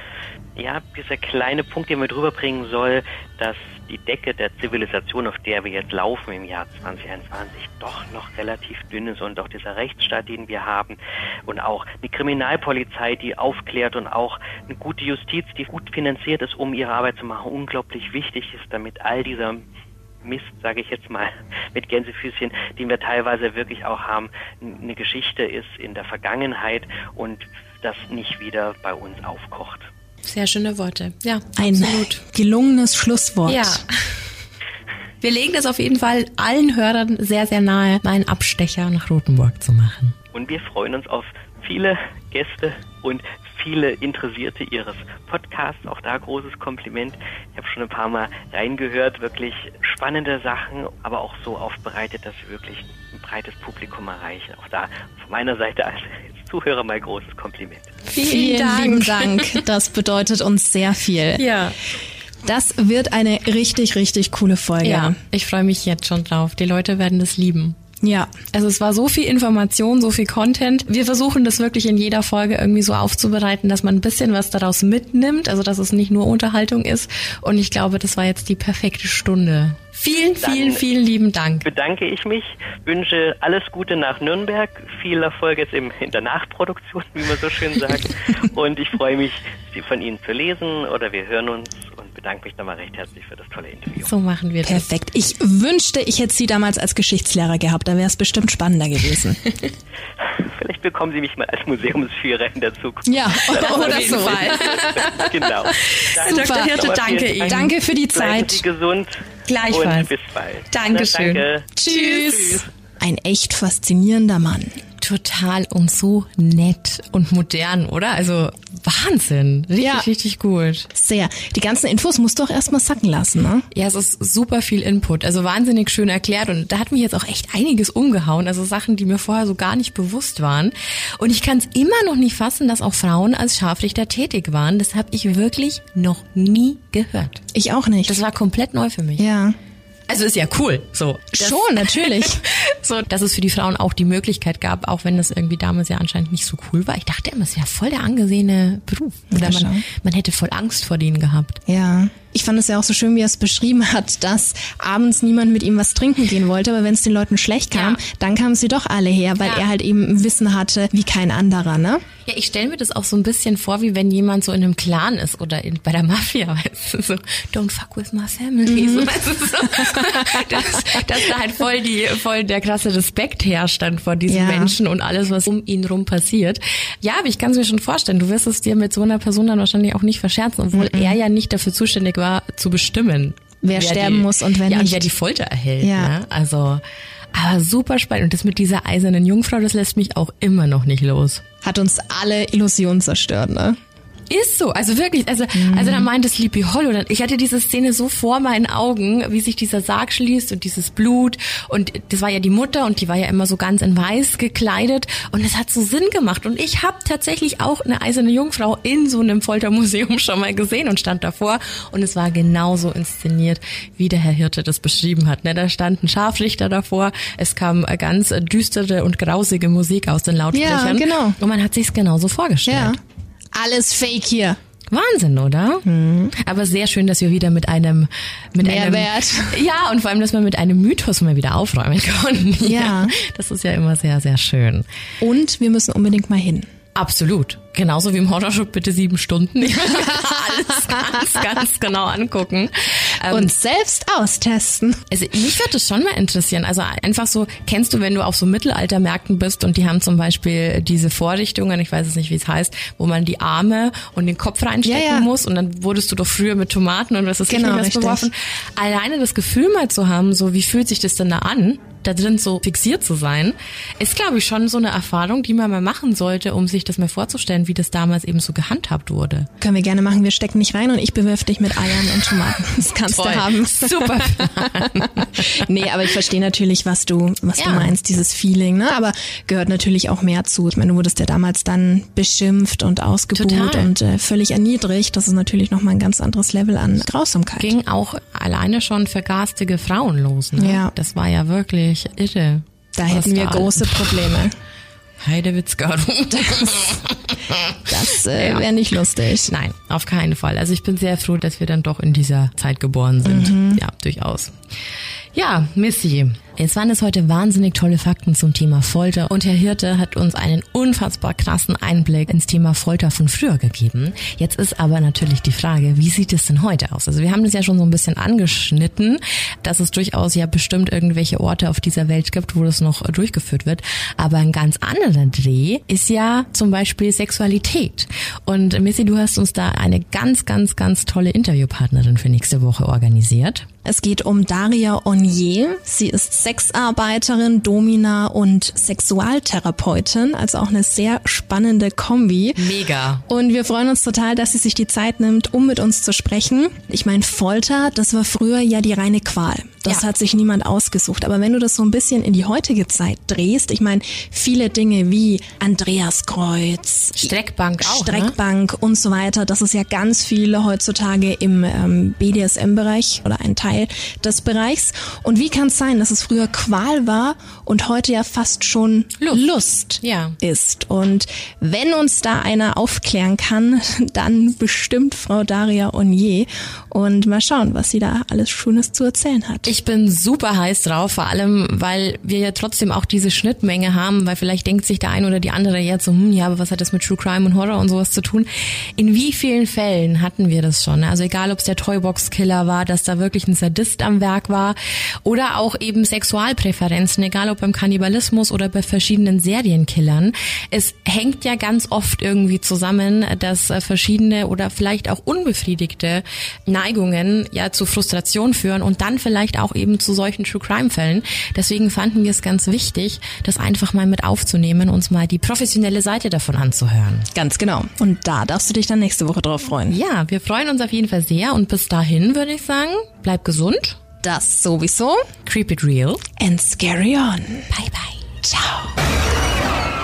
ja, dieser kleine Punkt, den wir drüber bringen soll, dass die Decke der Zivilisation, auf der wir jetzt laufen im Jahr 2021, doch noch relativ dünn ist und auch dieser Rechtsstaat, den wir haben und auch eine Kriminalpolizei, die aufklärt und auch eine gute Justiz, die gut finanziert ist, um ihre Arbeit zu machen, unglaublich wichtig ist, damit all dieser Mist, sage ich jetzt mal, mit Gänsefüßchen, den wir teilweise wirklich auch haben, eine Geschichte ist in der Vergangenheit und das nicht wieder bei uns aufkocht. Sehr schöne Worte. Ja, Ein absolut. gelungenes Schlusswort. Ja. Wir legen das auf jeden Fall allen Hörern sehr, sehr nahe, mal einen Abstecher nach Rothenburg zu machen. Und wir freuen uns auf viele Gäste und viele Interessierte Ihres Podcasts. Auch da großes Kompliment. Ich habe schon ein paar Mal reingehört. Wirklich spannende Sachen, aber auch so aufbereitet, dass wir wirklich ein breites Publikum erreichen. Auch da von meiner Seite als Zuhörer mal großes Kompliment. Vielen, Vielen lieben Dank. Das bedeutet uns sehr viel. Ja. Das wird eine richtig, richtig coole Folge. Ja, ich freue mich jetzt schon drauf. Die Leute werden das lieben. Ja. Also es war so viel Information, so viel Content. Wir versuchen das wirklich in jeder Folge irgendwie so aufzubereiten, dass man ein bisschen was daraus mitnimmt, also dass es nicht nur Unterhaltung ist. Und ich glaube, das war jetzt die perfekte Stunde. Vielen, vielen, vielen lieben Dank. Bedanke ich mich, wünsche alles Gute nach Nürnberg, viel Erfolg jetzt in der Nachproduktion, wie man so schön sagt. und ich freue mich, von Ihnen zu lesen oder wir hören uns bedanke mich nochmal recht herzlich für das tolle Interview. So machen wir das. Perfekt. Ich wünschte, ich hätte Sie damals als Geschichtslehrer gehabt. Da wäre es bestimmt spannender gewesen. Vielleicht bekommen Sie mich mal als Museumsführer in der Zukunft. Ja, oder, oder so. Genau. Danke, Super. Dr. Hirte, danke Ihnen. Danke für die Zeit. Bleiben Sie gesund. Gleichfalls. Und bis bald. Dankeschön. Danke. Tschüss. Tschüss. Ein echt faszinierender Mann total und so nett und modern, oder? Also Wahnsinn. Richtig, ja. richtig gut. Sehr. Die ganzen Infos musst du auch erstmal sacken lassen, ne? Ja, es ist super viel Input. Also wahnsinnig schön erklärt und da hat mich jetzt auch echt einiges umgehauen. Also Sachen, die mir vorher so gar nicht bewusst waren. Und ich kann es immer noch nicht fassen, dass auch Frauen als Scharfrichter tätig waren. Das habe ich wirklich noch nie gehört. Ich auch nicht. Das war komplett neu für mich. Ja. Also ist ja cool, so. Schon, natürlich. so, dass es für die Frauen auch die Möglichkeit gab, auch wenn das irgendwie damals ja anscheinend nicht so cool war. Ich dachte immer, es wäre voll der angesehene Beruf. Oder man, man hätte voll Angst vor denen gehabt. Ja. Ich fand es ja auch so schön, wie er es beschrieben hat, dass abends niemand mit ihm was trinken gehen wollte, aber wenn es den Leuten schlecht kam, ja. dann kamen sie doch alle her, weil ja. er halt eben Wissen hatte wie kein anderer, ne? Ja, ich stelle mir das auch so ein bisschen vor, wie wenn jemand so in einem Clan ist oder in, bei der Mafia, weißt du, so, don't fuck with my family, mhm. so, weißt du, so, dass, dass da halt voll die, voll der krasse Respekt herrscht dann vor diesen ja. Menschen und alles, was um ihn rum passiert. Ja, aber ich kann es mir schon vorstellen, du wirst es dir mit so einer Person dann wahrscheinlich auch nicht verscherzen, obwohl mhm. er ja nicht dafür zuständig war, zu bestimmen. Wer, wer sterben die, muss und wer ja, nicht. Und wer die Folter erhält. Ja. Ne? Also, aber super spannend. Und das mit dieser eisernen Jungfrau, das lässt mich auch immer noch nicht los. Hat uns alle Illusionen zerstört, ne? Ist so, also wirklich, also, mhm. also da meinte Sleepy Hollow, ich hatte diese Szene so vor meinen Augen, wie sich dieser Sarg schließt und dieses Blut und das war ja die Mutter und die war ja immer so ganz in weiß gekleidet und es hat so Sinn gemacht und ich habe tatsächlich auch eine eiserne Jungfrau in so einem Foltermuseum schon mal gesehen und stand davor und es war genauso inszeniert, wie der Herr Hirte das beschrieben hat. Ne? Da stand ein Scharfrichter davor, es kam ganz düstere und grausige Musik aus den Lautsprechern ja, genau. und man hat sich's genauso vorgestellt. Ja. Alles fake hier. Wahnsinn, oder? Mhm. Aber sehr schön, dass wir wieder mit einem mit Mehrwert. Einem, ja, und vor allem, dass wir mit einem Mythos mal wieder aufräumen konnten. Ja. ja. Das ist ja immer sehr, sehr schön. Und wir müssen unbedingt mal hin. Absolut. Genauso wie im Horrorshop bitte sieben Stunden. Ich will alles ganz, ganz genau angucken. Ähm, Und selbst austesten. Also mich würde das schon mal interessieren. Also einfach so, kennst du, wenn du auf so Mittelaltermärkten bist und die haben zum Beispiel diese Vorrichtungen, ich weiß es nicht, wie es heißt, wo man die Arme und den Kopf reinstecken ja, ja. muss und dann wurdest du doch früher mit Tomaten und was ist genau, nicht beworfen. Alleine das Gefühl mal zu haben, so wie fühlt sich das denn da an? Da drin so fixiert zu sein, ist, glaube ich, schon so eine Erfahrung, die man mal machen sollte, um sich das mal vorzustellen, wie das damals eben so gehandhabt wurde. Können wir gerne machen. Wir stecken nicht rein und ich bewirf dich mit Eiern und Tomaten. Das kannst Toll. du haben. Super. nee, aber ich verstehe natürlich, was du, was ja. du meinst, dieses Feeling, ne? Aber gehört natürlich auch mehr zu. Ich meine, du wurdest ja damals dann beschimpft und ausgebuht Total. und äh, völlig erniedrigt. Das ist natürlich nochmal ein ganz anderes Level an Grausamkeit. Ging auch alleine schon für garstige Frauen los, ne? Ja. Das war ja wirklich irre. Da hätten wir große Probleme. Heidewitzka. Das, das äh, wäre nicht lustig. Nein, auf keinen Fall. Also ich bin sehr froh, dass wir dann doch in dieser Zeit geboren sind. Mhm. Ja, durchaus. Ja, Missy. Es waren es heute wahnsinnig tolle Fakten zum Thema Folter und Herr Hirte hat uns einen unfassbar krassen Einblick ins Thema Folter von früher gegeben. Jetzt ist aber natürlich die Frage, wie sieht es denn heute aus? Also wir haben das ja schon so ein bisschen angeschnitten, dass es durchaus ja bestimmt irgendwelche Orte auf dieser Welt gibt, wo das noch durchgeführt wird. Aber ein ganz anderer Dreh ist ja zum Beispiel Sexualität. Und Missy, du hast uns da eine ganz, ganz, ganz tolle Interviewpartnerin für nächste Woche organisiert. Es geht um Daria Onier. Sie ist Sexarbeiterin, Domina und Sexualtherapeutin, also auch eine sehr spannende Kombi. Mega. Und wir freuen uns total, dass sie sich die Zeit nimmt, um mit uns zu sprechen. Ich meine, Folter, das war früher ja die reine Qual. Das Ja. hat sich niemand ausgesucht. Aber wenn du das so ein bisschen in die heutige Zeit drehst, ich meine, viele Dinge wie Andreaskreuz, Streckbank auch, ne? Streckbank und so weiter, das ist ja ganz viele heutzutage im ähm, BDSM-Bereich oder ein Teil des Bereichs. Und wie kann es sein, dass es früher Qual war und heute ja fast schon Lust. Lust Ja. ist? Und wenn uns da einer aufklären kann, dann bestimmt Frau Daria Onier. Und mal schauen, was sie da alles Schönes zu erzählen hat. Ich bin super heiß drauf, vor allem, weil wir ja trotzdem auch diese Schnittmenge haben, weil vielleicht denkt sich der ein oder die andere jetzt so, hm, ja, aber was hat das mit True Crime und Horror und sowas zu tun? In wie vielen Fällen hatten wir das schon? Also egal, ob es der Toybox-Killer war, dass da wirklich ein Sadist am Werk war oder auch eben Sexualpräferenzen, egal ob beim Kannibalismus oder bei verschiedenen Serienkillern. Es hängt ja ganz oft irgendwie zusammen, dass äh, verschiedene oder vielleicht auch unbefriedigte Neigungen ja zu Frustration führen und dann vielleicht auch eben zu solchen True Crime Fällen. Deswegen fanden wir es ganz wichtig, das einfach mal mit aufzunehmen, uns mal die professionelle Seite davon anzuhören. Ganz genau. Und da darfst du dich dann nächste Woche drauf freuen. Ja, wir freuen uns auf jeden Fall sehr und bis dahin würde ich sagen, bleib gesund, das sowieso. Creep it real. And scary on. Bye bye. Ciao.